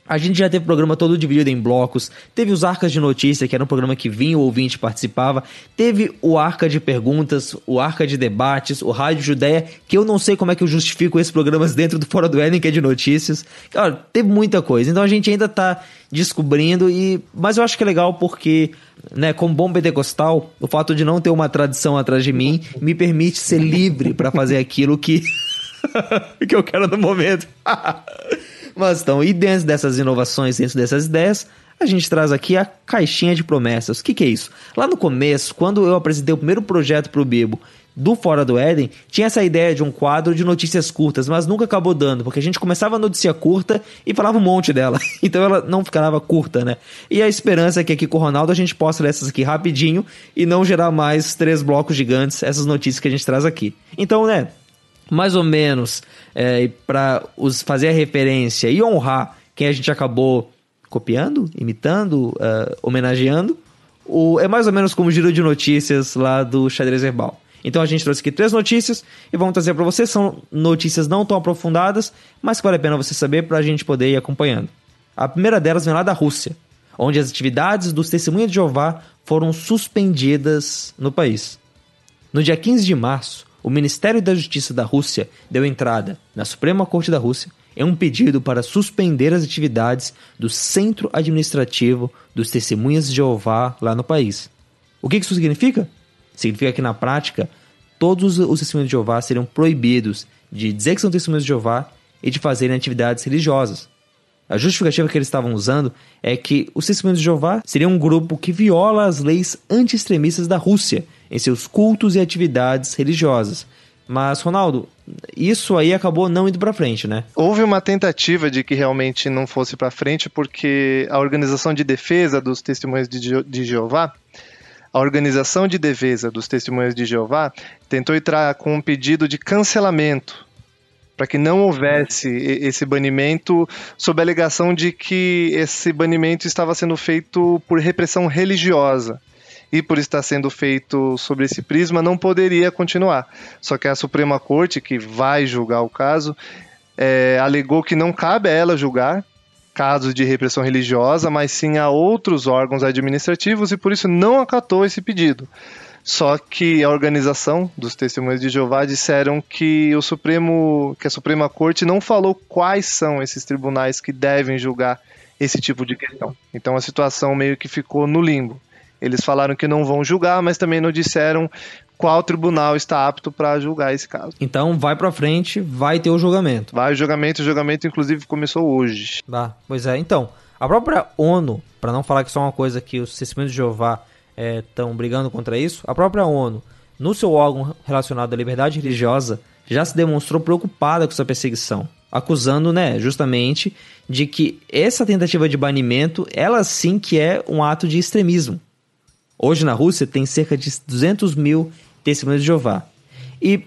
S4: A gente já teve programa todo dividido em blocos. Teve os Arcas de Notícia, que era um programa que vinha o ouvinte participava. Teve o Arca de Perguntas, o Arca de Debates, o Rádio Judéia, que eu não sei como é que eu justifico esses programas dentro do Fora do Éden, que é de notícias. Cara, teve muita coisa. Então a gente ainda tá descobrindo, e mas eu acho que é legal porque, né, como bom pentecostal, o fato de não ter uma tradição atrás de mim me permite ser livre para fazer aquilo que, que eu quero no momento. Mas então, e dentro dessas inovações, dentro dessas ideias, a gente traz aqui a caixinha de promessas. O que, que é isso? Lá no começo, quando eu apresentei o primeiro projeto para o Bibo do Fora do Éden, tinha essa ideia de um quadro de notícias curtas, mas nunca acabou dando, porque a gente começava a notícia curta e falava um monte dela. Então ela não ficava curta, né? E a esperança é que aqui com o Ronaldo a gente possa ler essas aqui rapidinho e não gerar mais três blocos gigantes, essas notícias que a gente traz aqui. Então, né? Mais ou menos é, para fazer a referência e honrar quem a gente acabou copiando, imitando, uh, homenageando, o, é mais ou menos como o giro de notícias lá do Xadrez Verbal. Então a gente trouxe aqui três notícias e vamos trazer para você. São notícias não tão aprofundadas, mas que vale a pena você saber para a gente poder ir acompanhando. A primeira delas vem lá da Rússia, onde as atividades dos Testemunhas de Jeová foram suspendidas no país. No dia 15 de março, o Ministério da Justiça da Rússia deu entrada na Suprema Corte da Rússia em um pedido para suspender as atividades do Centro Administrativo dos Testemunhas de Jeová lá no país. O que isso significa? Significa que, na prática, todos os testemunhos de Jeová seriam proibidos de dizer que são testemunhas de Jeová e de fazerem atividades religiosas. A justificativa que eles estavam usando é que os testemunhos de Jeová seriam um grupo que viola as leis anti-extremistas da Rússia em seus cultos e atividades religiosas. Mas, Ronaldo, isso aí acabou não indo para frente, né?
S5: Houve uma tentativa de que realmente não fosse para frente, porque a Organização de Defesa dos Testemunhos de, Je de Jeová, a Organização de Defesa dos Testemunhos de Jeová, tentou entrar com um pedido de cancelamento para que não houvesse esse banimento, sob a alegação de que esse banimento estava sendo feito por repressão religiosa e por estar sendo feito sobre esse prisma não poderia continuar. Só que a Suprema Corte, que vai julgar o caso, é, alegou que não cabe a ela julgar, casos de repressão religiosa, mas sim a outros órgãos administrativos e por isso não acatou esse pedido. Só que a organização dos Testemunhos de Jeová disseram que o Supremo, que a Suprema Corte não falou quais são esses tribunais que devem julgar esse tipo de questão. Então a situação meio que ficou no limbo. Eles falaram que não vão julgar, mas também não disseram qual tribunal está apto para julgar esse caso.
S4: Então vai para frente, vai ter o julgamento.
S5: Vai o julgamento, o julgamento inclusive começou hoje.
S4: Tá, pois é. Então, a própria ONU, para não falar que só é uma coisa que os testemunhos de Jeová estão é, brigando contra isso, a própria ONU, no seu órgão relacionado à liberdade religiosa, já se demonstrou preocupada com essa perseguição, acusando, né, justamente de que essa tentativa de banimento, ela sim que é um ato de extremismo. Hoje na Rússia tem cerca de 200 mil testemunhos de Jeová. E,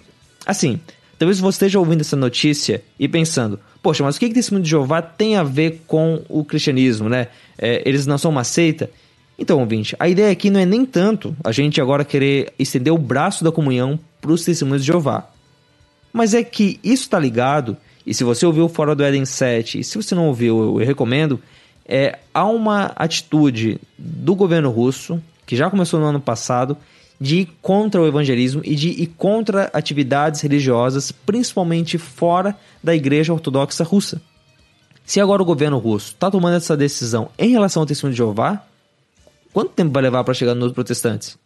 S4: assim, talvez você esteja ouvindo essa notícia e pensando, poxa, mas o que, que testemunho de Jeová tem a ver com o cristianismo, né? É, eles não são uma seita? Então, ouvinte, a ideia aqui não é nem tanto a gente agora querer estender o braço da comunhão para os testemunhos de Jeová. Mas é que isso está ligado, e se você ouviu Fora do Éden 7, e se você não ouviu, eu, eu recomendo, é, há uma atitude do governo russo, que já começou no ano passado, de ir contra o evangelismo e de ir contra atividades religiosas, principalmente fora da Igreja Ortodoxa Russa. Se agora o governo russo está tomando essa decisão em relação ao testemunho de Jeová, Quanto tempo vai levar para chegar nos protestantes?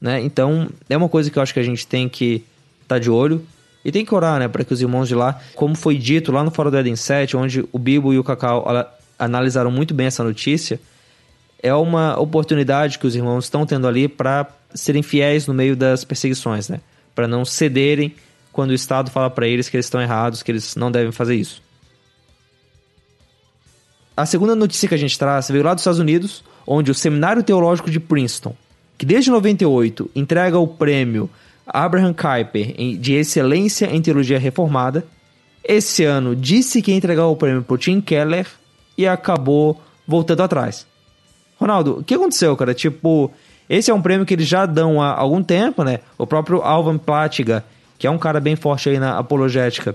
S4: Né? Então, é uma coisa que eu acho que a gente tem que estar tá de olho e tem que orar, né, para que os irmãos de lá, como foi dito lá no Fórum do Eden 7, onde o Bibo e o Cacau analisaram muito bem essa notícia, é uma oportunidade que os irmãos estão tendo ali para serem fiéis no meio das perseguições, né? Para não cederem quando o Estado fala para eles que eles estão errados, que eles não devem fazer isso. A segunda notícia que a gente traz veio lá dos Estados Unidos, onde o Seminário Teológico de Princeton, que desde 98 entrega o prêmio Abraham Kuyper de Excelência em Teologia Reformada, esse ano disse que ia entregar o prêmio para Tim Keller e acabou voltando atrás. Ronaldo, o que aconteceu, cara? Tipo, esse é um prêmio que eles já dão há algum tempo, né? O próprio Alvan Platiga, que é um cara bem forte aí na apologética,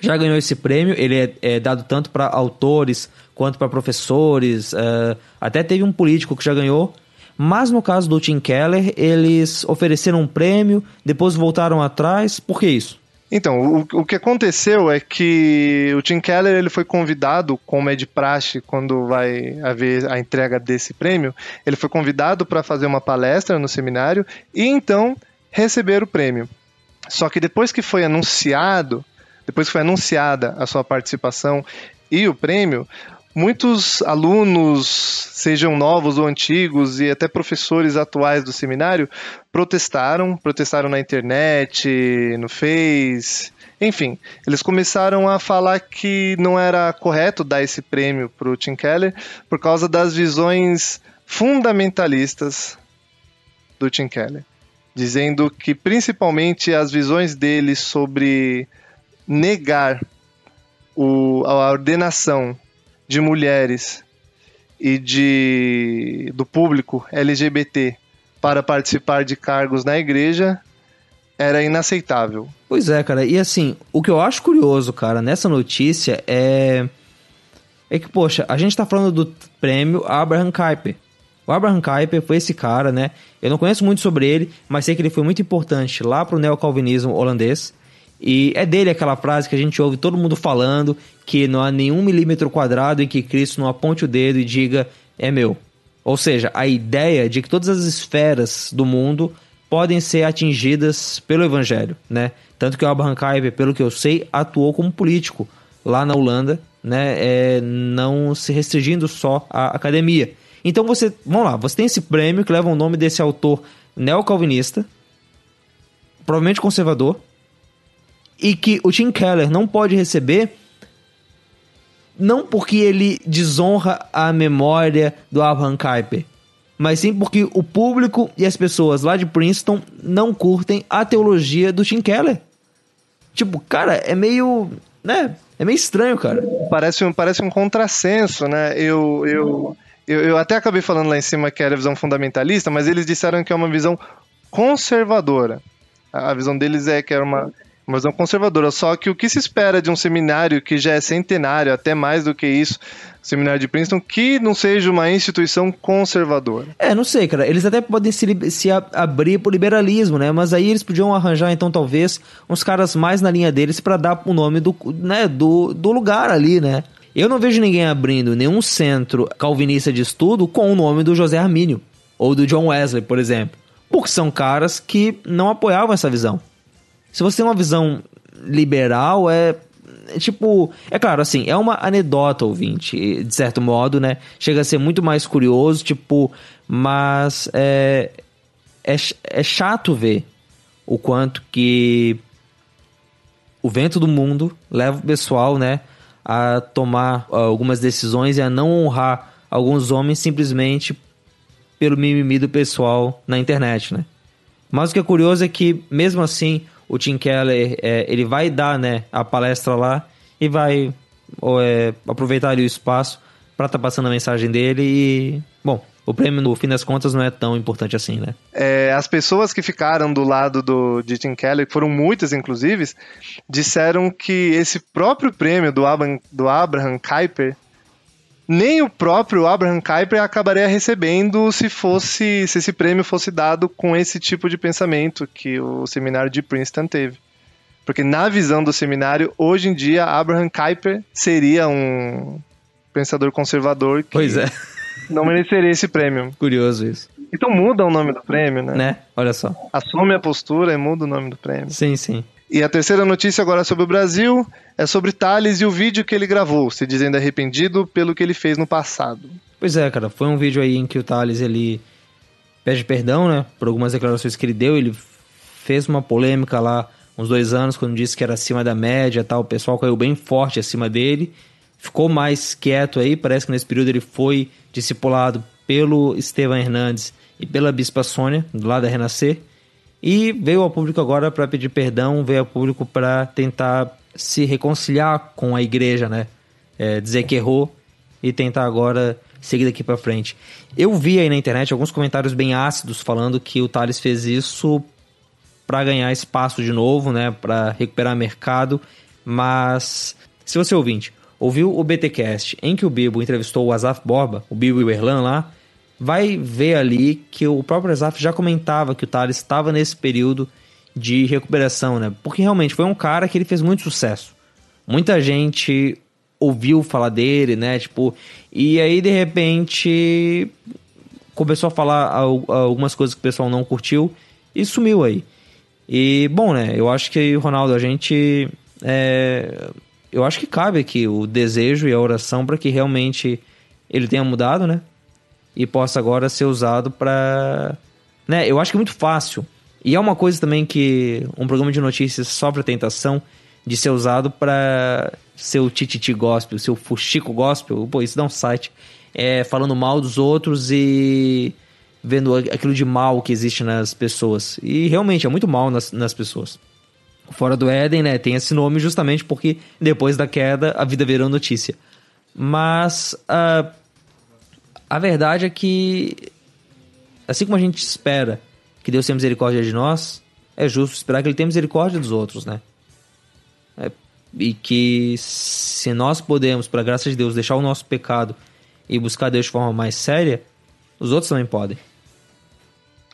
S4: já ganhou esse prêmio. Ele é, é dado tanto para autores quanto para professores. Uh, até teve um político que já ganhou. Mas no caso do Tim Keller, eles ofereceram um prêmio, depois voltaram atrás. Por que isso?
S5: Então, o, o que aconteceu é que o Tim Keller ele foi convidado, como é de praxe quando vai haver a entrega desse prêmio, ele foi convidado para fazer uma palestra no seminário e então receber o prêmio. Só que depois que foi anunciado depois que foi anunciada a sua participação e o prêmio, muitos alunos, sejam novos ou antigos, e até professores atuais do seminário, protestaram, protestaram na internet, no Face, enfim, eles começaram a falar que não era correto dar esse prêmio para o Tim Keller por causa das visões fundamentalistas do Tim Keller, dizendo que principalmente as visões dele sobre negar o, a ordenação de mulheres e de do público LGBT para participar de cargos na igreja era inaceitável.
S4: Pois é, cara. E assim, o que eu acho curioso, cara, nessa notícia é é que, poxa, a gente tá falando do prêmio Abraham Kuyper. O Abraham Kuyper foi esse cara, né? Eu não conheço muito sobre ele, mas sei que ele foi muito importante lá pro neocalvinismo holandês. E é dele aquela frase que a gente ouve todo mundo falando, que não há nenhum milímetro quadrado em que Cristo não aponte o dedo e diga, é meu. Ou seja, a ideia de que todas as esferas do mundo podem ser atingidas pelo evangelho, né? Tanto que o Abraham Kuyper, pelo que eu sei, atuou como político lá na Holanda, né? É, não se restringindo só à academia. Então você, vamos lá, você tem esse prêmio que leva o nome desse autor neocalvinista, provavelmente conservador, e que o Tim Keller não pode receber não porque ele desonra a memória do Abraham Kuyper, mas sim porque o público e as pessoas lá de Princeton não curtem a teologia do Tim Keller. Tipo, cara, é meio, né? É meio estranho, cara.
S5: Parece um, parece um contrassenso, né? Eu, eu, eu, eu até acabei falando lá em cima que era a visão fundamentalista, mas eles disseram que é uma visão conservadora. A visão deles é que era uma uma visão conservadora. Só que o que se espera de um seminário que já é centenário, até mais do que isso, seminário de Princeton, que não seja uma instituição conservadora?
S4: É, não sei, cara. Eles até podem se, se abrir pro liberalismo, né? Mas aí eles podiam arranjar, então, talvez, uns caras mais na linha deles para dar o nome do, né, do, do lugar ali, né? Eu não vejo ninguém abrindo nenhum centro calvinista de estudo com o nome do José Armínio ou do John Wesley, por exemplo. Porque são caras que não apoiavam essa visão. Se você tem uma visão liberal, é, é tipo. É claro, assim, é uma anedota, ouvinte, de certo modo, né? Chega a ser muito mais curioso, tipo. Mas é, é, é chato ver o quanto que o vento do mundo leva o pessoal, né? A tomar algumas decisões e a não honrar alguns homens simplesmente pelo mimimi do pessoal na internet, né? Mas o que é curioso é que, mesmo assim, o Tim Keller, é, ele vai dar, né, a palestra lá e vai ou, é, aproveitar ali o espaço para estar tá passando a mensagem dele e, bom, o prêmio, no fim das contas, não é tão importante assim, né?
S5: É, as pessoas que ficaram do lado do, de Tim Keller, foram muitas, inclusive, disseram que esse próprio prêmio do Abraham, do Abraham Kuyper nem o próprio Abraham Kuyper acabaria recebendo se fosse se esse prêmio fosse dado com esse tipo de pensamento que o seminário de Princeton teve. Porque na visão do seminário, hoje em dia, Abraham Kuyper seria um pensador conservador que
S4: pois é.
S5: não mereceria esse prêmio.
S4: Curioso isso.
S5: Então muda o nome do prêmio, né?
S4: Né? Olha só.
S5: Assume a postura e muda o nome do prêmio.
S4: Sim, sim.
S5: E a terceira notícia agora sobre o Brasil é sobre Thales e o vídeo que ele gravou, se dizendo arrependido pelo que ele fez no passado.
S4: Pois é, cara, foi um vídeo aí em que o Thales ele pede perdão, né, por algumas declarações que ele deu. Ele fez uma polêmica lá uns dois anos quando disse que era acima da média, tal. O pessoal caiu bem forte acima dele, ficou mais quieto aí. Parece que nesse período ele foi discipulado pelo Estevam Hernandes e pela Bispa Sônia, do lado da Renascer. E veio ao público agora para pedir perdão, veio ao público para tentar se reconciliar com a igreja, né? É, dizer que errou e tentar agora seguir daqui para frente. Eu vi aí na internet alguns comentários bem ácidos falando que o Thales fez isso para ganhar espaço de novo, né? Para recuperar mercado. Mas se você ouvinte ouviu o BTcast em que o Bibo entrevistou o Azaf Borba, o Bibo e o Erlan lá, vai ver ali que o próprio Azaf já comentava que o Thales estava nesse período de recuperação, né? Porque realmente foi um cara que ele fez muito sucesso. Muita gente ouviu falar dele, né? Tipo, e aí de repente começou a falar algumas coisas que o pessoal não curtiu e sumiu aí. E bom, né? Eu acho que Ronaldo, a gente é, eu acho que cabe aqui o desejo e a oração para que realmente ele tenha mudado, né? E possa agora ser usado para, né? Eu acho que é muito fácil. E é uma coisa também que um programa de notícias sofre a tentação de ser usado para ser o tititi gospel, seu fuxico gospel. Pô, isso dá um site é, falando mal dos outros e vendo aquilo de mal que existe nas pessoas. E realmente é muito mal nas, nas pessoas. Fora do Éden, né, tem esse nome justamente porque depois da queda a vida virou notícia. Mas uh, a verdade é que, assim como a gente espera que Deus tenha misericórdia de nós, é justo esperar que Ele tenha misericórdia dos outros, né? É, e que se nós podemos, para graça de Deus, deixar o nosso pecado e buscar Deus de forma mais séria, os outros também podem.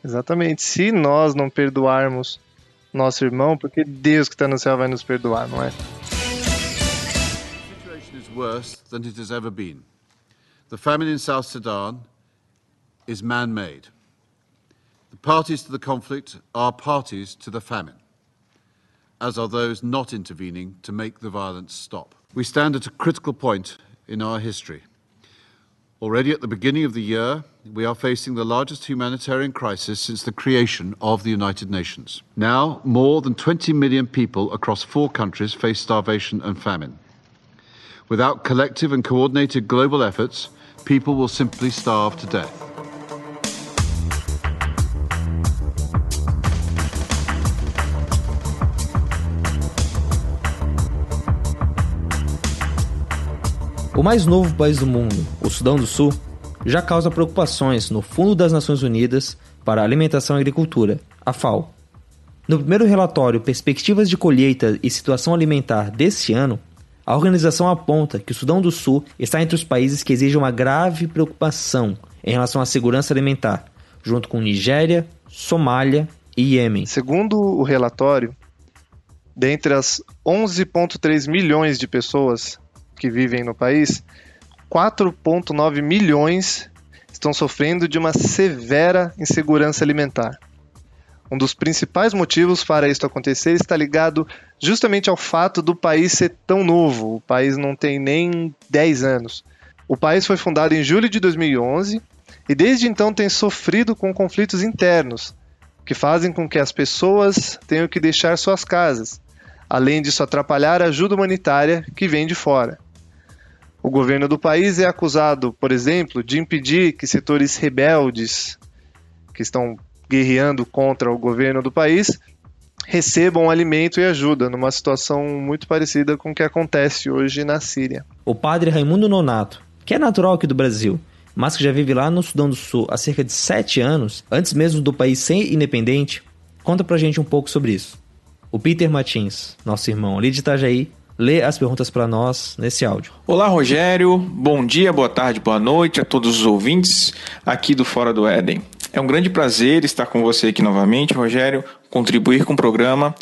S5: Exatamente. Se nós não perdoarmos nosso irmão, porque Deus que está no céu vai nos perdoar, não é? A situation is worse than it has ever been.
S9: The famine in South Sudan is man made. The parties to the conflict are parties to the famine, as are those not intervening to make the violence stop. We stand at a critical point in our history. Already at the beginning of the year, we are facing the largest humanitarian crisis since the creation of the United Nations. Now, more than 20 million people across four countries face starvation and famine. Without collective and coordinated global efforts, people will simply starve to death.
S4: O mais novo país do mundo, o Sudão do Sul, já causa preocupações no Fundo das Nações Unidas para Alimentação e Agricultura, a FAO. No primeiro relatório Perspectivas de Colheita e Situação Alimentar deste ano, a organização aponta que o Sudão do Sul está entre os países que exigem uma grave preocupação em relação à segurança alimentar, junto com Nigéria, Somália e Iêmen.
S5: Segundo o relatório, dentre as 11,3 milhões de pessoas que vivem no país, 4,9 milhões estão sofrendo de uma severa insegurança alimentar. Um dos principais motivos para isso acontecer está ligado justamente ao fato do país ser tão novo. O país não tem nem 10 anos. O país foi fundado em julho de 2011 e desde então tem sofrido com conflitos internos, que fazem com que as pessoas tenham que deixar suas casas, além disso atrapalhar a ajuda humanitária que vem de fora. O governo do país é acusado, por exemplo, de impedir que setores rebeldes que estão guerreando contra o governo do país recebam alimento e ajuda, numa situação muito parecida com o que acontece hoje na Síria.
S4: O padre Raimundo Nonato, que é natural aqui do Brasil, mas que já vive lá no Sudão do Sul há cerca de sete anos, antes mesmo do país ser independente, conta pra gente um pouco sobre isso. O Peter Martins, nosso irmão ali de Itajaí, lê as perguntas para nós nesse áudio.
S10: Olá, Rogério. Bom dia, boa tarde, boa noite a todos os ouvintes aqui do Fora do Éden. É um grande prazer estar com você aqui novamente, Rogério, contribuir com o programa,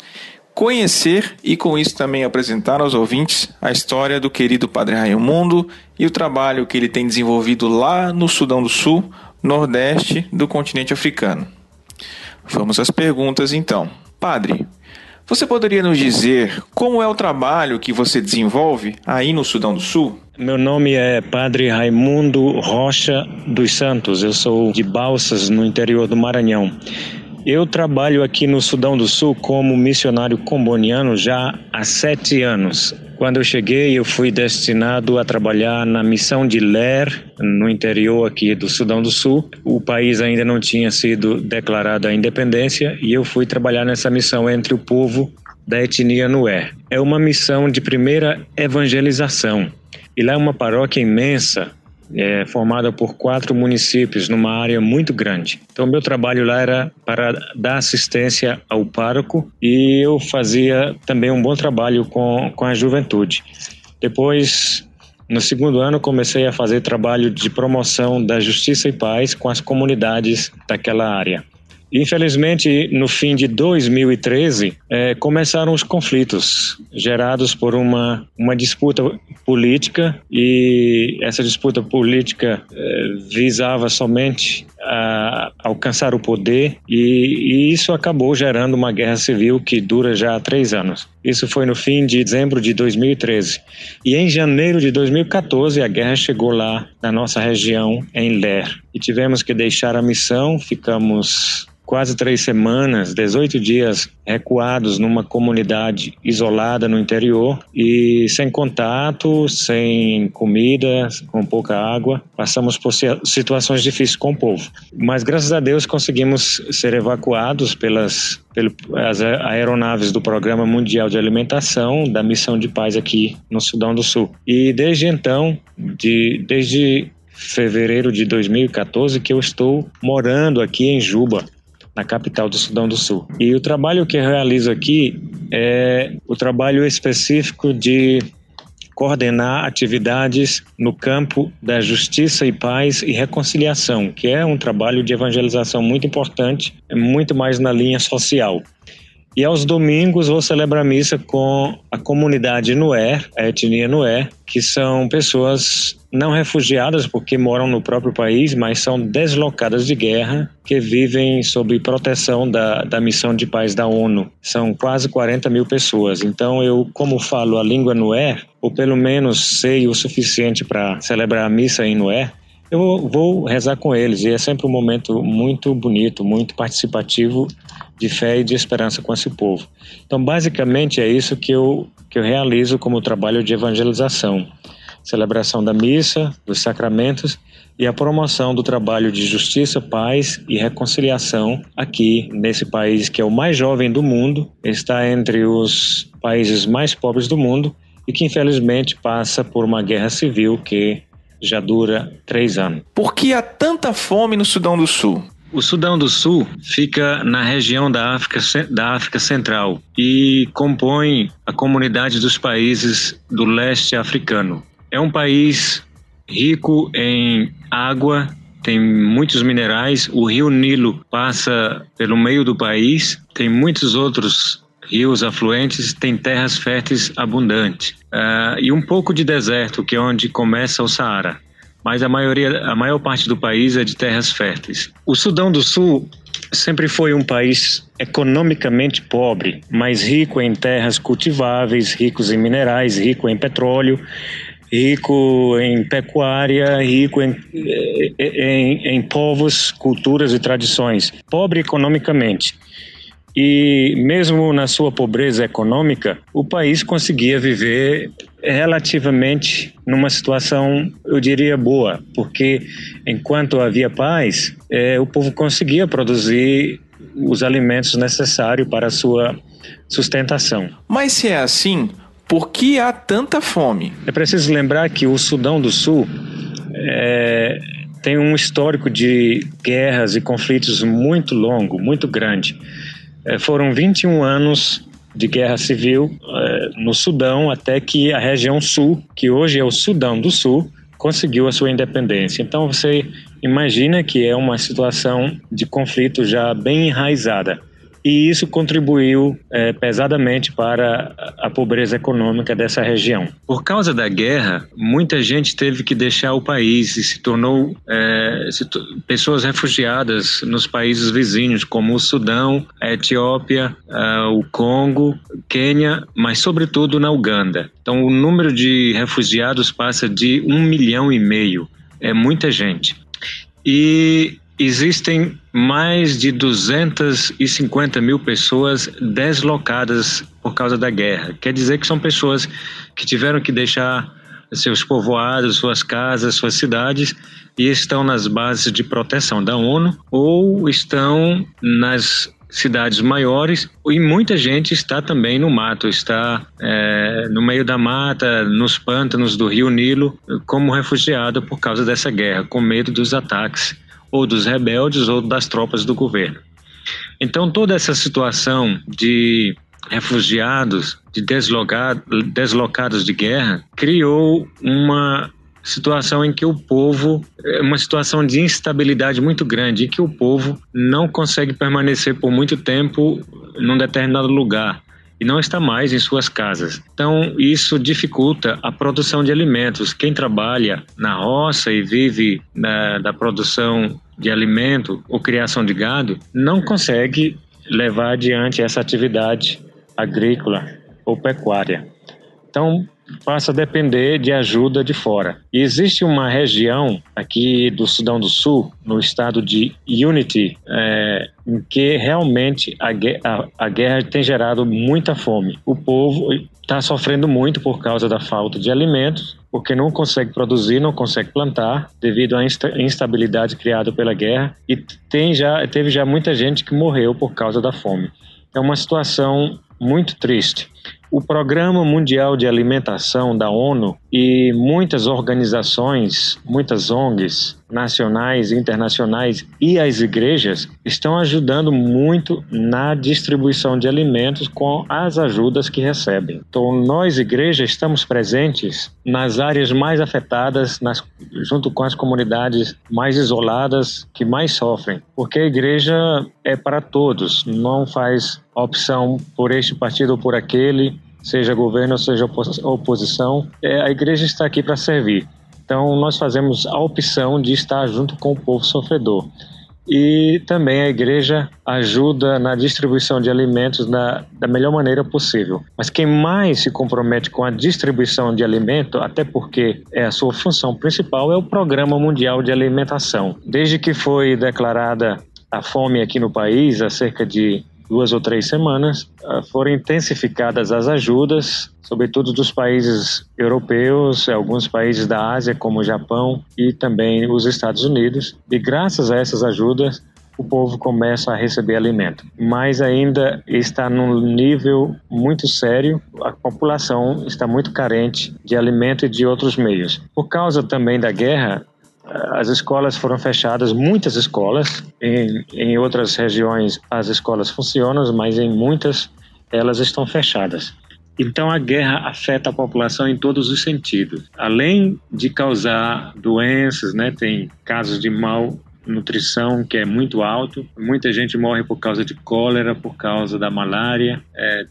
S10: conhecer e com isso também apresentar aos ouvintes a história do querido Padre Raimundo e o trabalho que ele tem desenvolvido lá no Sudão do Sul, nordeste do continente africano. Vamos às perguntas então. Padre, você poderia nos dizer como é o trabalho que você desenvolve aí no Sudão do Sul?
S11: Meu nome é Padre Raimundo Rocha dos Santos. Eu sou de Balsas, no interior do Maranhão. Eu trabalho aqui no Sudão do Sul como missionário comboniano já há sete anos. Quando eu cheguei, eu fui destinado a trabalhar na missão de Ler, no interior aqui do Sudão do Sul. O país ainda não tinha sido declarado a independência e eu fui trabalhar nessa missão entre o povo da etnia Nuer. É uma missão de primeira evangelização. E lá é uma paróquia imensa, é, formada por quatro municípios numa área muito grande. Então, meu trabalho lá era para dar assistência ao pároco e eu fazia também um bom trabalho com, com a juventude. Depois, no segundo ano, comecei a fazer trabalho de promoção da justiça e paz com as comunidades daquela área. Infelizmente, no fim de 2013, é, começaram os conflitos gerados por uma, uma disputa política e essa disputa política é, visava somente a alcançar o poder e, e, isso acabou gerando uma guerra civil que dura já há três anos. Isso foi no fim de dezembro de 2013. E em janeiro de 2014 a guerra chegou lá na nossa região, em Ler. E tivemos que deixar a missão, ficamos quase três semanas, 18 dias recuados numa comunidade isolada no interior e sem contato, sem comida, com pouca água. Passamos por situações difíceis com o povo. Mas graças a Deus conseguimos ser evacuados pelas pelas aeronaves do Programa Mundial de Alimentação da Missão de Paz aqui no Sudão do Sul. E desde então, de, desde fevereiro de 2014 que eu estou morando aqui em Juba na capital do Sudão do Sul. E o trabalho que eu realizo aqui é o trabalho específico de coordenar atividades no campo da justiça e paz e reconciliação, que é um trabalho de evangelização muito importante, é muito mais na linha social. E aos domingos vou celebrar missa com a comunidade Nuer, a etnia Nuer, que são pessoas não refugiadas porque moram no próprio país, mas são deslocadas de guerra que vivem sob proteção da, da missão de paz da ONU. São quase 40 mil pessoas. Então eu, como falo a língua Nuer, ou pelo menos sei o suficiente para celebrar a missa em Nuer, eu vou rezar com eles e é sempre um momento muito bonito, muito participativo de fé e de esperança com esse povo. Então, basicamente, é isso que eu, que eu realizo como trabalho de evangelização. Celebração da missa, dos sacramentos e a promoção do trabalho de justiça, paz e reconciliação aqui nesse país que é o mais jovem do mundo, está entre os países mais pobres do mundo e que infelizmente passa por uma guerra civil que já dura três anos.
S10: Por que há tanta fome no Sudão do Sul?
S11: O Sudão do Sul fica na região da África, da África Central e compõe a comunidade dos países do leste africano. É um país rico em água, tem muitos minerais. O rio Nilo passa pelo meio do país, tem muitos outros rios afluentes, tem terras férteis abundantes uh, e um pouco de deserto, que é onde começa o Saara. Mas a maioria, a maior parte do país é de terras férteis. O Sudão do Sul sempre foi um país economicamente pobre, mas rico em terras cultiváveis, ricos em minerais, rico em petróleo, rico em pecuária, rico em, em, em povos, culturas e tradições, pobre economicamente. E mesmo na sua pobreza econômica, o país conseguia viver relativamente numa situação, eu diria, boa, porque enquanto havia paz, é, o povo conseguia produzir os alimentos necessários para a sua sustentação.
S10: Mas se é assim, por que há tanta fome?
S11: É preciso lembrar que o Sudão do Sul é, tem um histórico de guerras e conflitos muito longo, muito grande. É, foram 21 anos de guerra civil é, no Sudão até que a região sul, que hoje é o Sudão do Sul, conseguiu a sua independência. Então você imagina que é uma situação de conflito já bem enraizada e isso contribuiu é, pesadamente para a pobreza econômica dessa região. Por causa da guerra, muita gente teve que deixar o país e se tornou é, se pessoas refugiadas nos países vizinhos, como o Sudão, a Etiópia, o Congo, Quênia, mas sobretudo na Uganda. Então, o número de refugiados passa de um milhão e meio. É muita gente. E Existem mais de 250 mil pessoas deslocadas por causa da guerra. Quer dizer que são pessoas que tiveram que deixar seus povoados, suas casas, suas cidades e estão nas bases de proteção da ONU ou estão nas cidades maiores e muita gente está também no mato, está é, no meio da mata, nos pântanos do rio Nilo, como refugiado por causa dessa guerra, com medo dos ataques ou dos rebeldes ou das tropas do governo. Então, toda essa situação de refugiados, de deslocados de guerra, criou uma situação em que o povo, é uma situação de instabilidade muito grande, em que o povo não consegue permanecer por muito tempo num determinado lugar e não está mais em suas casas. Então, isso dificulta a produção de alimentos. Quem trabalha na roça e vive da, da produção de alimento ou criação de gado não consegue levar adiante essa atividade agrícola ou pecuária. Então, passa a depender de ajuda de fora. E existe uma região aqui do Sudão do Sul, no estado de Unity, é, em que realmente a, a, a guerra tem gerado muita fome. O povo está sofrendo muito por causa da falta de alimentos, porque não consegue produzir, não consegue plantar, devido à instabilidade criada pela guerra, e tem já, teve já muita gente que morreu por causa da fome. É uma situação muito triste. O Programa Mundial de Alimentação da ONU e muitas organizações, muitas ONGs nacionais, internacionais e as igrejas estão ajudando muito na distribuição de alimentos com as ajudas que recebem. Então, nós, igreja, estamos presentes nas áreas mais afetadas, nas, junto com as comunidades mais isoladas que mais sofrem, porque a igreja é para todos, não faz opção por este partido ou por aquele seja governo, seja oposição, é, a igreja está aqui para servir. Então, nós fazemos a opção de estar junto com o povo sofredor. E também a igreja ajuda na distribuição de alimentos da, da melhor maneira possível. Mas quem mais se compromete com a distribuição de alimento, até porque é a sua função principal, é o Programa Mundial de Alimentação. Desde que foi declarada a fome aqui no país, há cerca de duas ou três semanas, ah, foram intensificadas as ajudas, sobretudo dos países europeus, alguns países da Ásia, como o Japão e também os Estados Unidos. E graças a essas ajudas, o povo começa a receber alimento. Mas ainda está num nível muito sério, a população está muito carente de alimento e de outros meios. Por causa também da guerra, as escolas foram fechadas, muitas escolas. Em, em outras regiões as escolas funcionam, mas em muitas elas estão fechadas. Então a guerra afeta a população em todos os sentidos. Além de causar doenças, né, tem casos de malnutrição que é muito alto. Muita gente morre por causa de cólera, por causa da malária, é,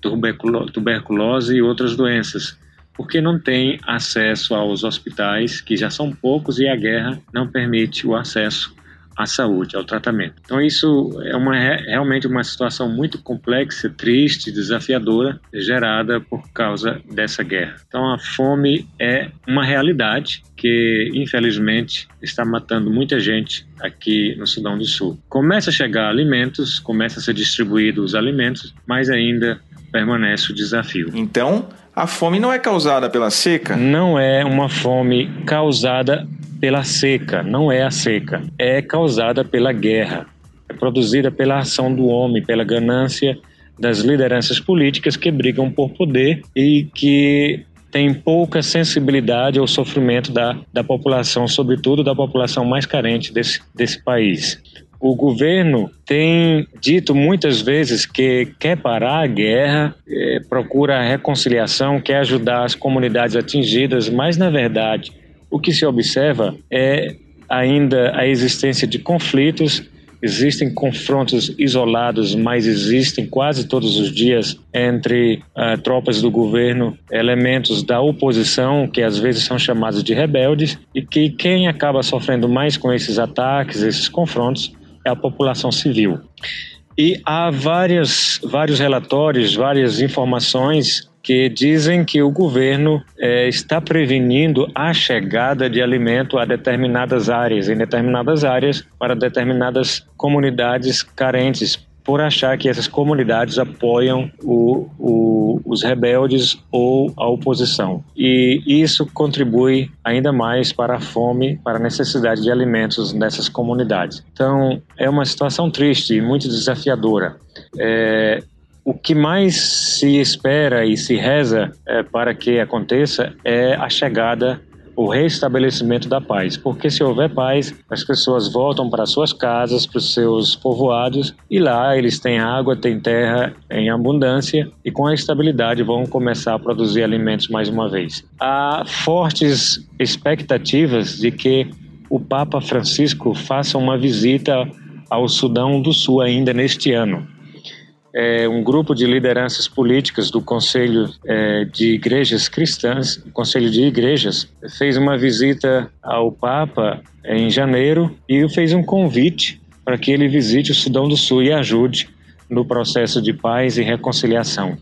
S11: tuberculose e outras doenças porque não tem acesso aos hospitais, que já são poucos, e a guerra não permite o acesso à saúde, ao tratamento. Então isso é uma, realmente uma situação muito complexa, triste, desafiadora, gerada por causa dessa guerra. Então a fome é uma realidade que infelizmente está matando muita gente aqui no Sudão do Sul. Começa a chegar alimentos, começa a ser distribuídos os alimentos, mas ainda permanece o desafio.
S10: Então, a fome não é causada pela seca?
S11: Não é uma fome causada pela seca, não é a seca. É causada pela guerra. É produzida pela ação do homem, pela ganância das lideranças políticas que brigam por poder e que têm pouca sensibilidade ao sofrimento da, da população, sobretudo da população mais carente desse, desse país. O governo tem dito muitas vezes que quer parar a guerra, é, procura a reconciliação, quer ajudar as comunidades atingidas, mas na verdade o que se observa é ainda a existência de conflitos Existem confrontos isolados, mas existem quase todos os dias entre uh, tropas do governo, elementos da oposição, que às vezes são chamados de rebeldes, e que quem acaba sofrendo mais com esses ataques, esses confrontos, é a população civil. E há várias, vários relatórios, várias informações que dizem que o governo é, está prevenindo a chegada de alimento a determinadas áreas, em determinadas áreas, para determinadas comunidades carentes, por achar que essas comunidades apoiam o, o, os rebeldes ou a oposição. E isso contribui ainda mais para a fome, para a necessidade de alimentos nessas comunidades. Então, é uma situação triste e muito desafiadora. É, o que mais se espera e se reza é, para que aconteça é a chegada o restabelecimento da paz, porque se houver paz, as pessoas voltam para suas casas, para os seus povoados e lá eles têm água, têm terra em abundância e com a estabilidade vão começar a produzir alimentos mais uma vez. Há fortes expectativas de que o Papa Francisco faça uma visita ao Sudão do Sul ainda neste ano é, um grupo de lideranças políticas do Conselho é, de Igrejas Cristãs, Conselho de Igrejas, fez uma visita ao Papa em janeiro e fez um convite para que ele visite o Sudão do Sul e ajude no processo de paz e reconciliação.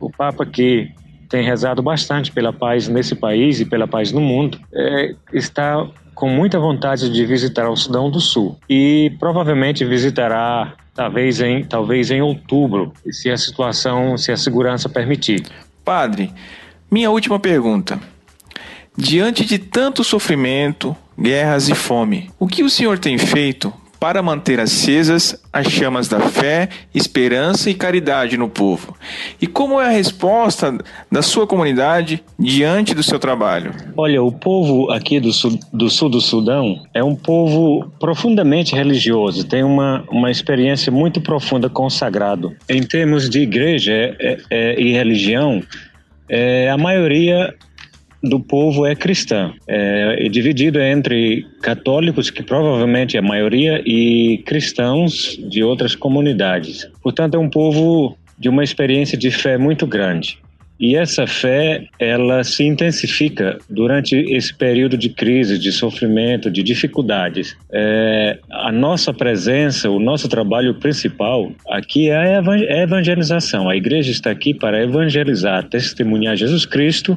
S11: O Papa que tem rezado bastante pela paz nesse país e pela paz no mundo, é, está com muita vontade de visitar o Sudão do Sul e provavelmente visitará talvez em, talvez em outubro, se a situação, se a segurança permitir.
S10: Padre, minha última pergunta. Diante de tanto sofrimento, guerras e fome, o que o senhor tem feito para manter acesas as chamas da fé, esperança e caridade no povo? E como é a resposta da sua comunidade diante do seu trabalho?
S11: Olha, o povo aqui do sul do, sul do Sudão é um povo profundamente religioso, tem uma, uma experiência muito profunda com o sagrado. Em termos de igreja é, é, e religião, é, a maioria do povo é cristã, é, é dividido entre católicos, que provavelmente é a maioria, e cristãos de outras comunidades. Portanto, é um povo de uma experiência de fé muito grande. E essa fé, ela se intensifica durante esse período de crise, de sofrimento, de dificuldades. É, a nossa presença, o nosso trabalho principal aqui é a é evangelização. A igreja está aqui para evangelizar, testemunhar Jesus Cristo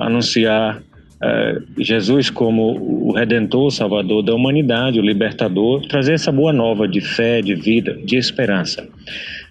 S11: anunciar uh, Jesus como o Redentor, o Salvador da humanidade, o Libertador, trazer essa boa nova de fé, de vida, de esperança.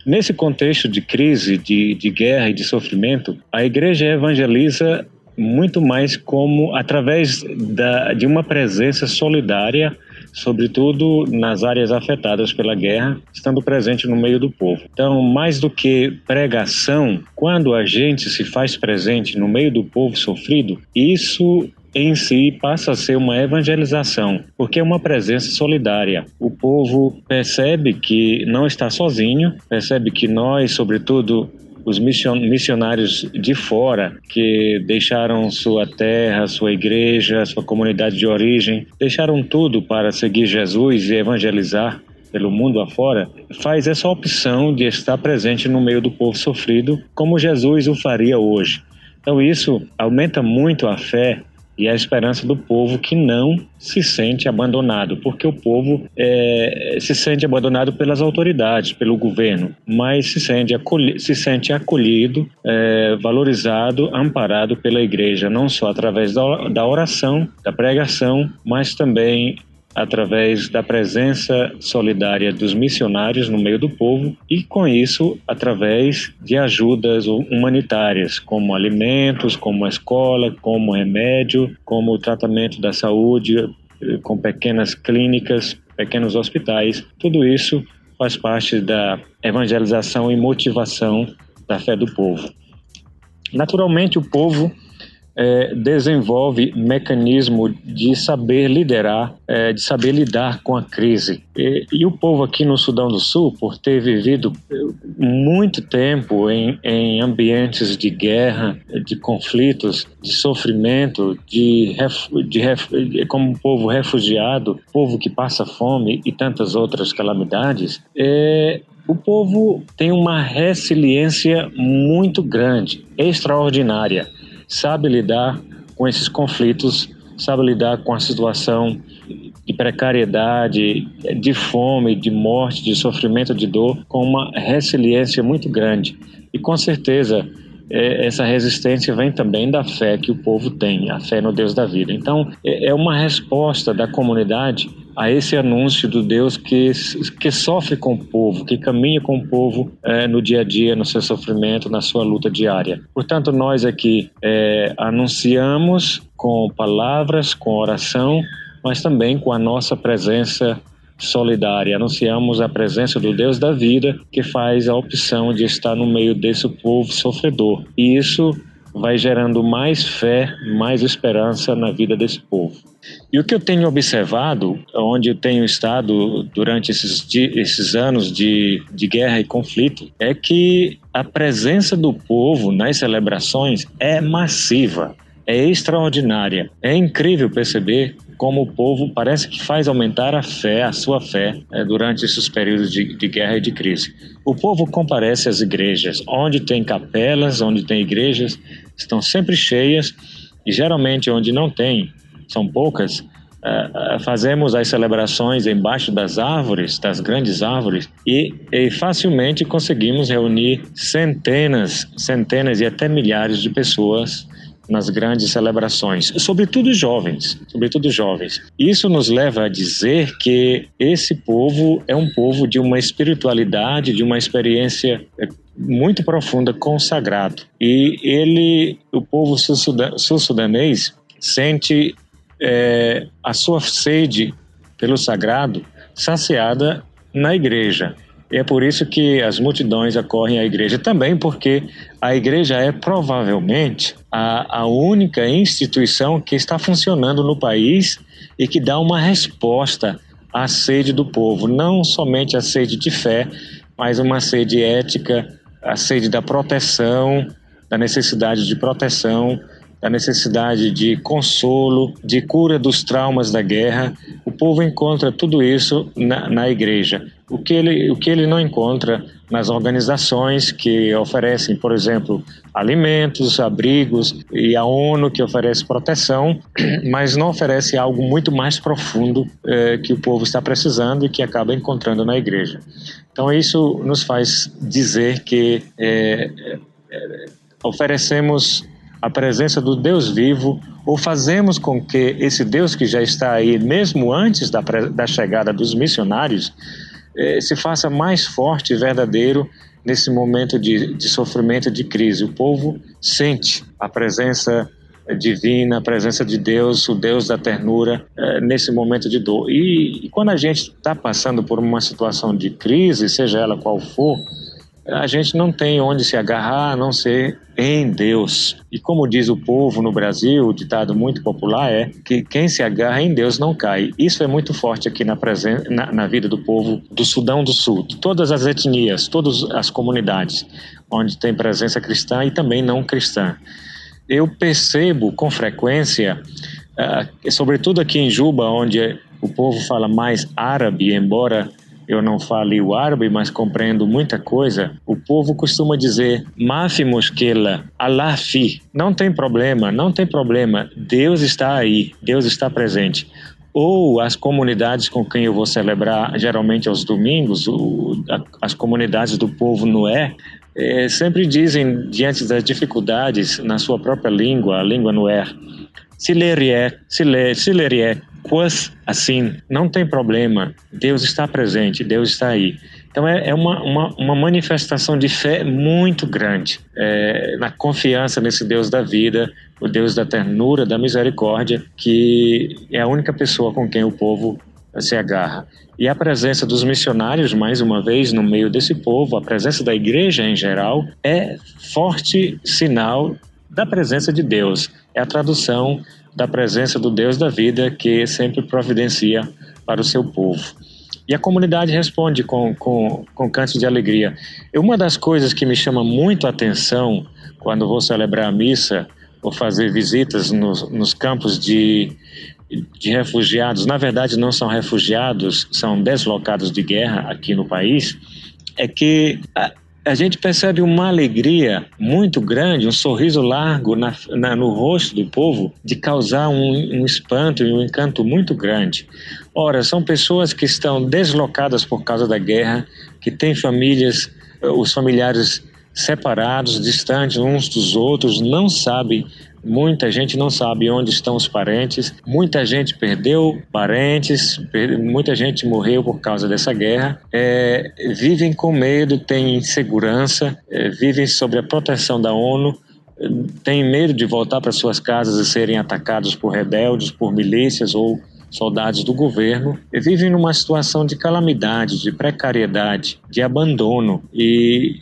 S11: Nesse contexto de crise, de, de guerra e de sofrimento, a igreja evangeliza muito mais como através da, de uma presença solidária sobretudo nas áreas afetadas pela guerra, estando presente no meio do povo. Então, mais do que pregação, quando a gente se faz presente no meio do povo sofrido, isso em si passa a ser uma evangelização, porque é uma presença solidária. O povo percebe que não está sozinho, percebe que nós, sobretudo os missionários de fora que deixaram sua terra, sua igreja, sua comunidade de origem, deixaram tudo para seguir Jesus e evangelizar pelo mundo afora, faz essa opção de estar presente no meio do povo sofrido, como Jesus o faria hoje. Então isso aumenta muito a fé e a esperança do povo que não se sente abandonado, porque o povo é, se sente abandonado pelas autoridades, pelo governo, mas se sente, acolhi se sente acolhido, é, valorizado, amparado pela igreja, não só através da oração, da pregação, mas também através da presença solidária dos missionários no meio do povo e, com isso, através de ajudas humanitárias, como alimentos, como escola, como remédio, como tratamento da saúde, com pequenas clínicas, pequenos hospitais. Tudo isso faz parte da evangelização e motivação da fé do povo. Naturalmente, o povo é, desenvolve mecanismo de saber liderar, é, de saber lidar com a crise. E, e, o povo aqui no Sudão do Sul, por ter vivido muito tempo em, em ambientes de guerra, de conflitos, de sofrimento, de, de, como povo refugiado, povo que passa fome e tantas outras calamidades, é, o povo tem uma resiliência muito grande, extraordinária sabe lidar com esses conflitos, sabe lidar com a situação de precariedade, de fome, de morte, de sofrimento, de dor, com uma resiliência muito grande. E com certeza é, essa resistência vem também da fé que o povo tem, a fé no Deus da vida. Então, é, é uma resposta da comunidade a esse anúncio do Deus que, que sofre com o povo, que caminha com o povo é, no dia a dia, no seu sofrimento, na sua luta diária. Portanto, nós aqui é, anunciamos com palavras, com oração, mas também com a nossa presença solidária. Anunciamos a presença do Deus da vida que faz a opção de estar no meio desse povo sofredor. E isso vai gerando mais fé, mais esperança na vida desse povo. E o que eu tenho observado, onde eu tenho estado durante esses, esses anos de, de guerra e conflito, é que a presença do povo nas celebrações é massiva, é extraordinária. É incrível perceber como o povo parece que faz aumentar a fé, a sua fé, é, durante esses períodos de, de, guerra e de crise. O povo comparece às igrejas, onde tem capelas, onde tem igrejas, estão sempre cheias, e geralmente onde não tem, são poucas, Uh, fazemos as celebrações embaixo das árvores, das grandes árvores, e, facilmente conseguimos reunir centenas, centenas e até milhares de pessoas nas grandes celebrações, sobretudo jovens, sobretudo jovens. Isso nos leva a dizer que esse povo é um povo de uma espiritualidade, de uma experiência eh, muito profunda com o sagrado. E ele, o povo sul-sudanês, sente é, a sua sede pelo sagrado saciada na igreja. E é por isso que as multidões acorrem à igreja. Também porque a igreja é provavelmente a, a única instituição que está funcionando no país e que dá uma resposta à sede do povo. Não somente a sede de fé, mas uma sede ética, a sede da proteção, da necessidade de proteção, da necessidade de consolo, de cura dos traumas da guerra. O povo encontra tudo isso na, na igreja. O que, ele, o que ele não encontra nas organizações que oferecem, por exemplo, alimentos, abrigos e a ONU que oferece proteção, mas não oferece algo muito mais profundo eh, que o povo está precisando e que acaba encontrando na igreja. Então isso nos faz dizer que eh, eh, oferecemos a presença do Deus vivo, ou fazemos com que esse Deus que já está aí, mesmo antes da, da chegada dos missionários, eh, se faça mais forte e verdadeiro nesse momento de, de sofrimento, de crise. O povo sente a presença divina, a presença de Deus, o Deus da ternura, eh, nesse momento de dor. E, e quando a gente está passando por uma situação de crise, seja ela qual for, a gente não tem onde se agarrar a não ser em Deus. E como diz o povo no Brasil, o ditado muito popular é que quem se agarra em Deus não cai. Isso é muito forte aqui na, na, na vida do povo do Sudão do Sul, de todas as etnias, todas as comunidades onde tem presença cristã e também não cristã. Eu percebo com frequência, uh, sobretudo aqui em Juba, onde o povo fala mais árabe, embora eu não fale o árabe, mas compreendo muita coisa, o povo costuma dizer Mafi mushkela, Allah fi. Não tem problema, não tem problema. Deus está aí, Deus está presente. Ou as comunidades com quem eu vou celebrar, geralmente aos domingos, o, a, as comunidades do povo Noé, é, sempre dizem, diante das dificuldades, na sua própria língua, a língua Noé, Silerie, Silerie, Quas, assim, não tem problema, Deus está presente, Deus está aí. Então é, é uma, uma, uma, manifestação de fé muito grande, é, na confiança nesse Deus da vida, o Deus da ternura, da misericórdia, que é a única pessoa com quem o povo se agarra. E a presença dos missionários, mais uma vez, no meio desse povo, a presença da igreja em geral, é forte sinal da presença de Deus. É a tradução da presença do Deus da vida que sempre providencia para o seu povo. E a comunidade responde com, com, com cantos de alegria. Uma das coisas que me chama muito a atenção quando vou celebrar a missa ou fazer visitas nos, nos campos de, de refugiados, na verdade não são refugiados, são deslocados de guerra aqui no país, é que a gente percebe uma alegria muito grande, um sorriso largo na, na, no rosto do povo, de causar um, um espanto e um encanto muito grande. Ora, são pessoas que estão deslocadas por causa da guerra, que têm famílias, os familiares separados, distantes uns dos outros, não sabem Muita gente não sabe onde estão os parentes, muita gente perdeu parentes, muita gente morreu por causa dessa guerra. É, vivem com medo, têm insegurança, é, vivem sob a proteção da ONU, têm medo de voltar para suas casas e serem atacados por rebeldes, por milícias ou soldados do governo. Vivem numa situação de calamidade, de precariedade, de abandono. E,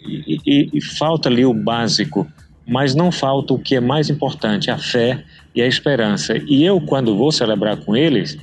S11: e, e falta ali o básico mas não falta o que é mais importante, a fé e a esperança. E eu, quando vou celebrar com eles,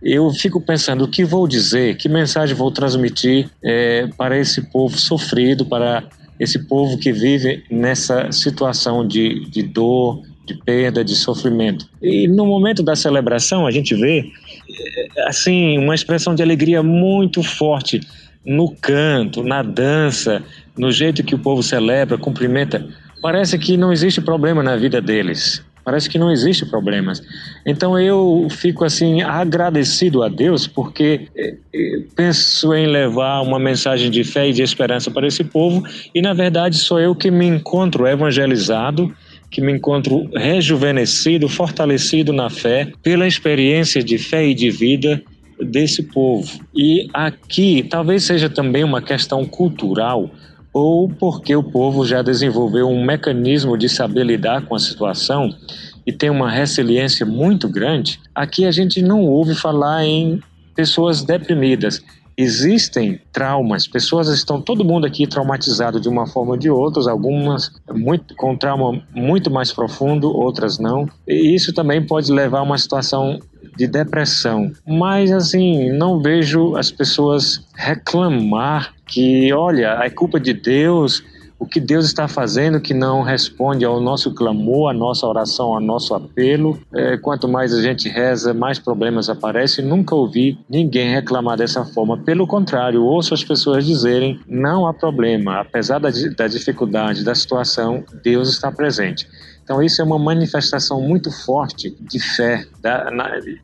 S11: eu fico pensando o que vou dizer, que mensagem vou transmitir é, para esse povo sofrido, para esse povo que vive nessa situação de, de dor, de perda, de sofrimento. E no momento da celebração a gente vê é, assim uma expressão de alegria muito forte no canto, na dança, no jeito que o povo celebra, cumprimenta parece que não existe problema na vida deles. Parece que não existe problemas. Então eu fico assim agradecido a Deus porque eh, eh, penso em levar uma mensagem de fé e de esperança para esse povo e na verdade sou eu que me encontro evangelizado, que me encontro rejuvenescido, fortalecido na fé pela experiência de fé e de vida desse povo. E aqui talvez seja também uma questão cultural ou porque o povo já desenvolveu um mecanismo de saber lidar com a situação e tem uma resiliência muito grande, aqui a gente não ouve falar em pessoas deprimidas. Existem traumas, pessoas estão todo mundo aqui traumatizado de uma forma ou de outra, algumas muito, com trauma muito mais profundo, outras não. E isso também pode levar a uma situação de depressão. Mas assim, não vejo as pessoas reclamar que, olha, é culpa de Deus, o que Deus está fazendo que não responde ao nosso clamor, à nossa oração, ao nosso apelo. É, quanto mais a gente reza, mais problemas aparecem. Nunca ouvi ninguém reclamar dessa forma. Pelo contrário, ouço as pessoas dizerem: não há problema, apesar da, da dificuldade da situação, Deus está presente. Então isso é uma manifestação muito forte de fé,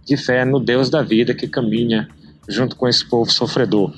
S11: de fé no Deus da vida que caminha junto com esse povo sofredor.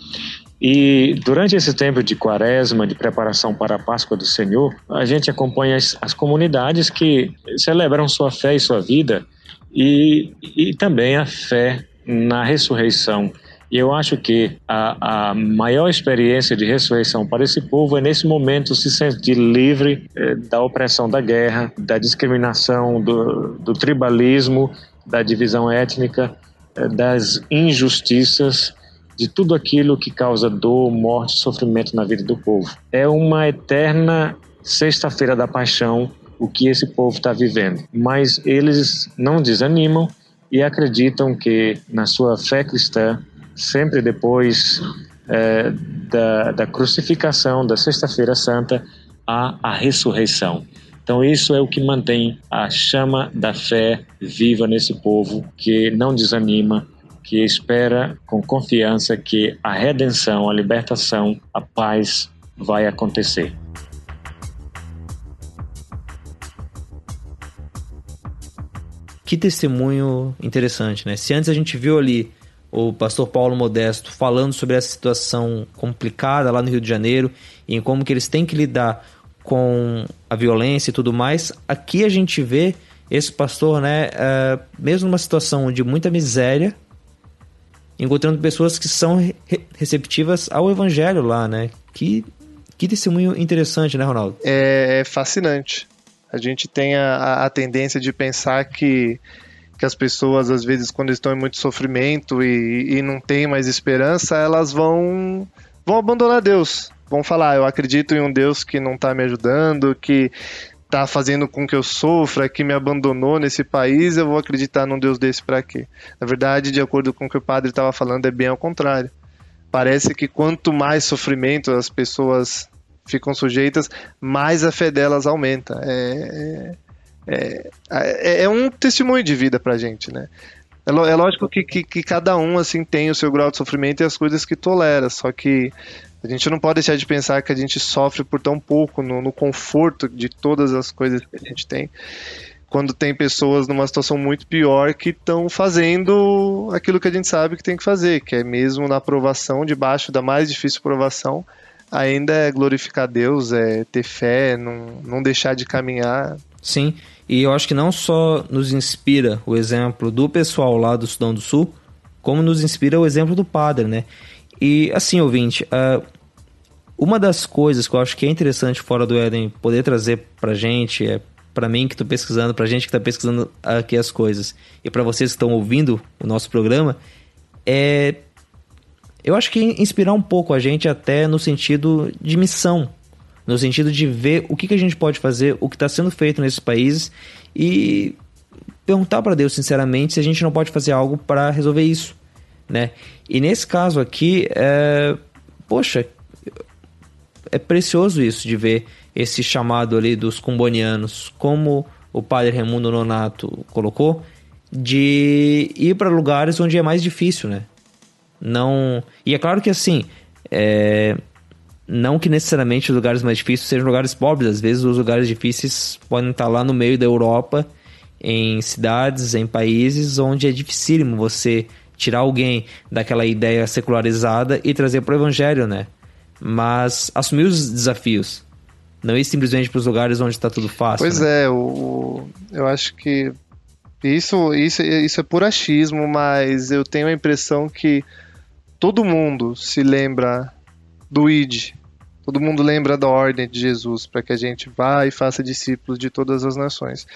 S11: E durante esse tempo de quaresma, de preparação para a Páscoa do Senhor, a gente acompanha as, as comunidades que celebram sua fé e sua vida e, e também a fé na ressurreição. E eu acho que a, a, maior experiência de ressurreição para esse povo é nesse momento se sentir livre eh, da opressão da guerra, da discriminação, do, do tribalismo, da divisão étnica, eh, das injustiças de tudo aquilo que causa dor, morte, sofrimento na vida do povo. É uma eterna sexta-feira da paixão o que esse povo está vivendo. Mas eles não desanimam e acreditam que na sua fé cristã, sempre depois é, da, da crucificação, da Sexta-feira Santa, há a ressurreição. Então, isso é o que mantém a chama da fé viva nesse povo que não desanima, que espera com confiança que a redenção, a libertação, a paz vai acontecer.
S4: Que testemunho interessante, né? Se antes a gente viu ali o pastor Paulo Modesto falando sobre essa situação complicada lá no Rio de Janeiro e em como que eles têm que lidar com a violência e tudo mais, aqui a gente vê esse pastor, né, uh, mesmo numa situação de muita miséria, encontrando pessoas que são re receptivas ao evangelho lá, né? Que, que testemunho interessante, né, Ronaldo?
S5: É, é fascinante. A gente tem a, a tendência de pensar que, que as pessoas, às vezes, quando estão em muito sofrimento e, e não têm mais esperança, elas vão, vão abandonar Deus vão falar, eu acredito em um Deus que não está me ajudando, que está fazendo com que eu sofra, que me abandonou nesse país, eu vou acreditar num Deus desse para quê? Na verdade, de acordo com o que o padre estava falando, é bem ao contrário. Parece que quanto mais sofrimento as pessoas ficam sujeitas, mais a fé delas aumenta. É, é, é, é um testemunho de vida para gente, né? É, é lógico que, que, que, cada um assim tem o seu grau de sofrimento e as coisas que tolera, só que a gente não pode deixar de pensar que a gente sofre por tão pouco no, no conforto de todas as coisas que a gente tem quando tem pessoas numa situação muito pior que estão fazendo aquilo que a gente sabe que tem que fazer, que é mesmo na aprovação, debaixo da mais difícil provação, ainda é glorificar Deus, é ter fé, não, não deixar de caminhar.
S4: Sim, e eu acho que não só nos inspira o exemplo do pessoal lá do Sudão do Sul, como nos inspira o exemplo do padre, né? E assim, ouvinte, uh, uma das coisas que eu acho que é interessante fora do Éden poder trazer pra gente, é para mim que tô pesquisando, pra gente que tá pesquisando aqui as coisas, e para vocês que estão ouvindo o nosso programa, é eu acho que inspirar um pouco a gente até no sentido de missão, no sentido de ver o que, que a gente pode fazer, o que está sendo feito nesses países e perguntar para Deus sinceramente se a gente não pode fazer algo para resolver isso né? E nesse caso aqui, é... poxa, é precioso isso de ver esse chamado ali dos cumbonianos, como o padre Raimundo Nonato colocou, de ir para lugares onde é mais difícil, né? Não. E é claro que assim, é... não que necessariamente os lugares mais difíceis sejam lugares pobres, às vezes os lugares difíceis podem estar lá no meio da Europa, em cidades, em países onde é dificílimo você tirar alguém daquela ideia secularizada e trazer para o evangelho, né? Mas assumir os desafios. Não ir simplesmente para os lugares onde está tudo fácil.
S5: Pois
S4: né?
S5: é, o, eu acho que isso, isso, isso é por achismo, mas eu tenho a impressão que todo mundo se lembra do ID, Todo mundo lembra da ordem de Jesus para que a gente vá e faça discípulos de todas as nações.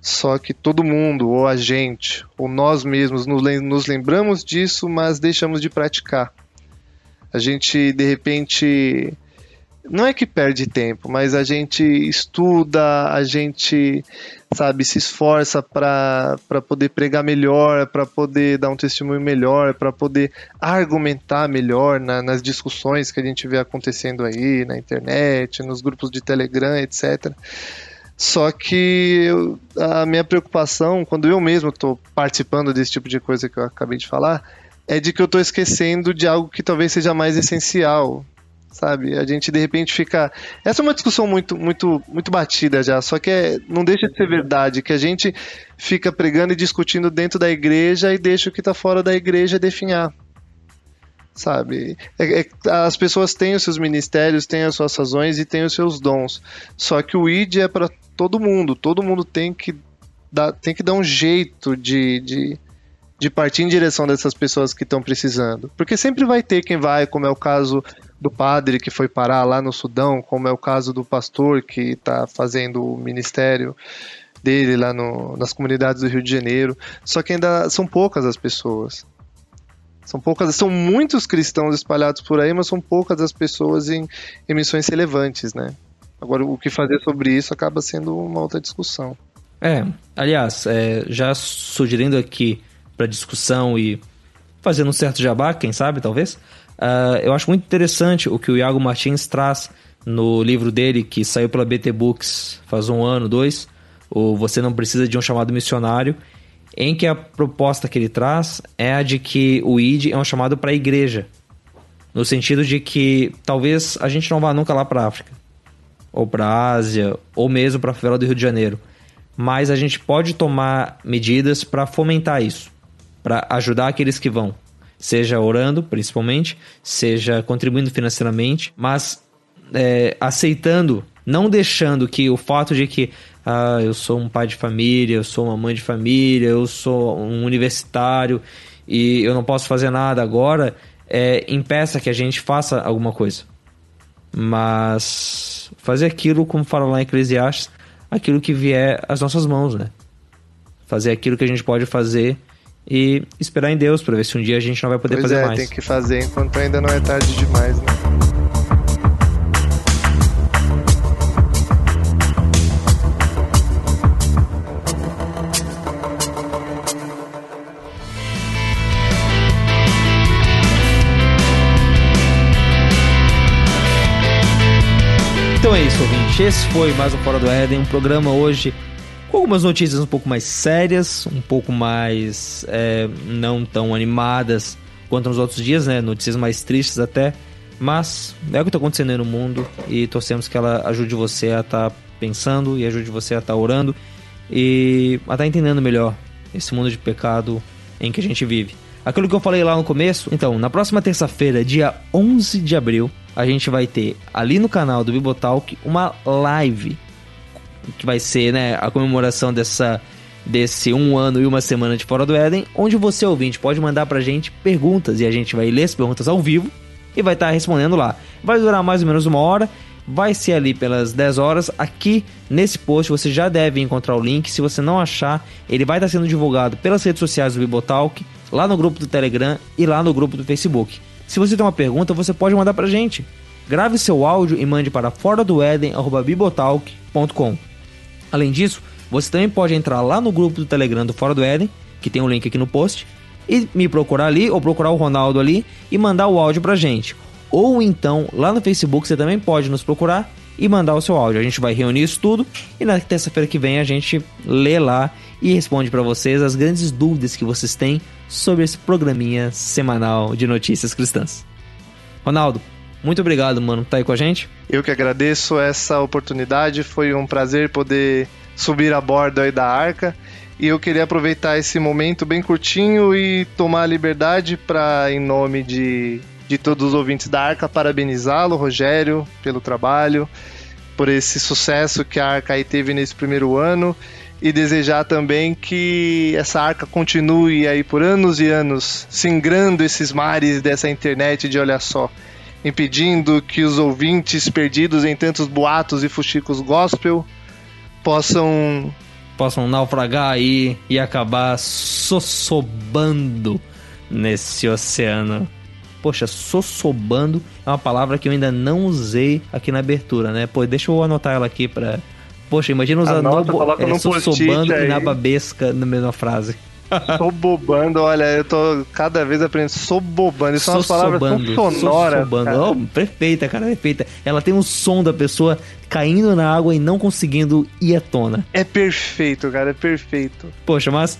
S5: Só que todo mundo, ou a gente, ou nós mesmos, nos lembramos disso, mas deixamos de praticar. A gente, de repente, não é que perde tempo, mas a gente estuda, a gente, sabe, se esforça para poder pregar melhor, para poder dar um testemunho melhor, para poder argumentar melhor na, nas discussões que a gente vê acontecendo aí na internet, nos grupos de Telegram, etc. Só que a minha preocupação, quando eu mesmo estou participando desse tipo de coisa que eu acabei de falar, é de que eu estou esquecendo de algo que talvez seja mais essencial, sabe? A gente de repente fica. Essa é uma discussão muito, muito, muito batida já, só que é... não deixa de ser verdade que a gente fica pregando e discutindo dentro da igreja e deixa o que está fora da igreja definhar. Sabe? É, é, as pessoas têm os seus ministérios, têm as suas razões e têm os seus dons. Só que o ID é para todo mundo. Todo mundo tem que dar, tem que dar um jeito de, de de partir em direção dessas pessoas que estão precisando. Porque sempre vai ter quem vai, como é o caso do padre que foi parar lá no Sudão, como é o caso do pastor que está fazendo o ministério dele lá no, nas comunidades do Rio de Janeiro. Só que ainda são poucas as pessoas. São poucas, são muitos cristãos espalhados por aí, mas são poucas as pessoas em, em missões relevantes, né? Agora, o que fazer sobre isso acaba sendo uma outra discussão.
S4: É, aliás, é, já sugerindo aqui para discussão e fazendo um certo jabá, quem sabe, talvez, uh, eu acho muito interessante o que o Iago Martins traz no livro dele, que saiu pela BT Books faz um ano, dois, o Você Não Precisa de um Chamado Missionário, em que a proposta que ele traz é a de que o ID é um chamado para a igreja, no sentido de que talvez a gente não vá nunca lá para África, ou para Ásia, ou mesmo para a favela do Rio de Janeiro, mas a gente pode tomar medidas para fomentar isso, para ajudar aqueles que vão, seja orando, principalmente, seja contribuindo financeiramente, mas é, aceitando, não deixando que o fato de que ah, eu sou um pai de família, eu sou uma mãe de família, eu sou um universitário e eu não posso fazer nada agora, é, impeça que a gente faça alguma coisa. Mas fazer aquilo, como fala lá em Eclesiastes, aquilo que vier às nossas mãos, né? Fazer aquilo que a gente pode fazer e esperar em Deus para ver se um dia a gente não vai poder
S5: pois
S4: fazer
S5: é,
S4: mais.
S5: tem que fazer enquanto ainda não é tarde demais, né?
S4: Então é isso, ouvinte. Esse foi mais um Fora do Éden, um programa hoje com algumas notícias um pouco mais sérias, um pouco mais é, não tão animadas quanto nos outros dias, né? Notícias mais tristes até. Mas é o que está acontecendo no mundo e torcemos que ela ajude você a estar tá pensando e ajude você a estar tá orando e a estar tá entendendo melhor esse mundo de pecado em que a gente vive. Aquilo que eu falei lá no começo, então, na próxima terça-feira, dia 11 de abril, a gente vai ter ali no canal do Bibotalk uma live que vai ser né, a comemoração dessa desse um ano e uma semana de Fora do Éden, onde você ouvinte pode mandar pra gente perguntas e a gente vai ler as perguntas ao vivo e vai estar tá respondendo lá. Vai durar mais ou menos uma hora, vai ser ali pelas 10 horas. Aqui nesse post você já deve encontrar o link. Se você não achar, ele vai estar tá sendo divulgado pelas redes sociais do Bibotalk, lá no grupo do Telegram e lá no grupo do Facebook. Se você tem uma pergunta, você pode mandar pra gente. Grave seu áudio e mande para fora do Eden@bibotalk.com. Além disso, você também pode entrar lá no grupo do Telegram do Fora do Éden, que tem o um link aqui no post, e me procurar ali ou procurar o Ronaldo ali e mandar o áudio pra gente. Ou então, lá no Facebook você também pode nos procurar e mandar o seu áudio. A gente vai reunir isso tudo e na terça-feira que vem a gente lê lá e responde para vocês as grandes dúvidas que vocês têm sobre esse programinha semanal de notícias cristãs. Ronaldo, muito obrigado, mano, por tá aí com a gente.
S5: Eu que agradeço essa oportunidade, foi um prazer poder subir a bordo aí da arca. E eu queria aproveitar esse momento bem curtinho e tomar a liberdade para, em nome de, de todos os ouvintes da Arca, parabenizá-lo, Rogério, pelo trabalho, por esse sucesso que a Arca aí teve nesse primeiro ano e desejar também que essa arca continue aí por anos e anos, singrando esses mares dessa internet de olha só, impedindo que os ouvintes perdidos em tantos boatos e fuxicos gospel possam
S4: possam naufragar aí e acabar sossobando nesse oceano. Poxa, sossobando é uma palavra que eu ainda não usei aqui na abertura, né? Pô, deixa eu anotar ela aqui pra. Poxa, imagina usando
S5: Anota, é,
S4: sossobando e nababesca na mesma frase.
S5: Sobobando, olha, eu tô cada vez aprendendo. Sobobando, isso são umas palavras tão sonoras.
S4: Oh, perfeita, cara, perfeita. Ela tem um som da pessoa caindo na água e não conseguindo ir à tona.
S5: É perfeito, cara, é perfeito.
S4: Poxa, mas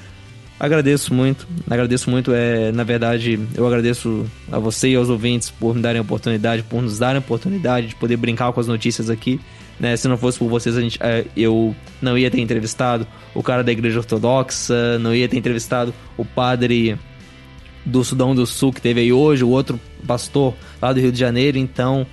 S4: agradeço muito, agradeço muito. É, na verdade, eu agradeço a você e aos ouvintes por me darem a oportunidade, por nos darem a oportunidade de poder brincar com as notícias aqui. Né? Se não fosse por vocês, a gente, é, eu não ia ter entrevistado o cara da igreja ortodoxa, não ia ter entrevistado o padre do Sudão do Sul que teve aí hoje, o outro pastor lá do Rio de Janeiro. Então,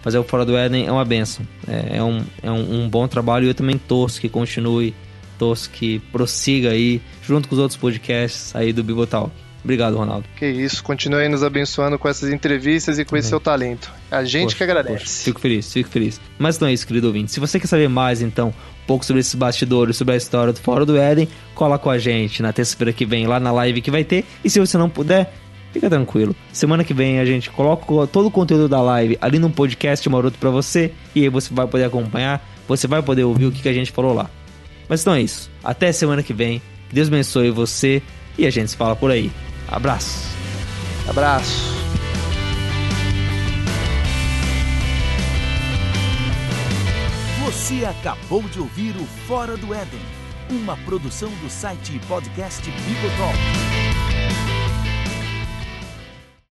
S4: fazer o Fora do Éden é uma benção. É, é, um, é um, um, bom trabalho e eu também torço que continue, torço que prossiga aí, junto com os outros podcasts aí do Bibotalk. Obrigado, Ronaldo.
S5: Que isso, continue aí nos abençoando com essas entrevistas e com Também. esse seu talento. A gente poxa, que agradece. Poxa,
S4: fico feliz, fico feliz. Mas não é isso, querido ouvinte. Se você quer saber mais, então, um pouco sobre esses bastidores, sobre a história do Fora do Éden, cola com a gente na terça-feira que vem, lá na live que vai ter. E se você não puder, fica tranquilo. Semana que vem a gente coloca todo o conteúdo da live ali num podcast maroto para você e aí você vai poder acompanhar, você vai poder ouvir o que a gente falou lá. Mas então é isso. Até semana que vem. Deus abençoe você e a gente se fala por aí. Abraço.
S5: Abraço.
S3: Você acabou de ouvir o Fora do Éden, uma produção do site e podcast Bibotalk.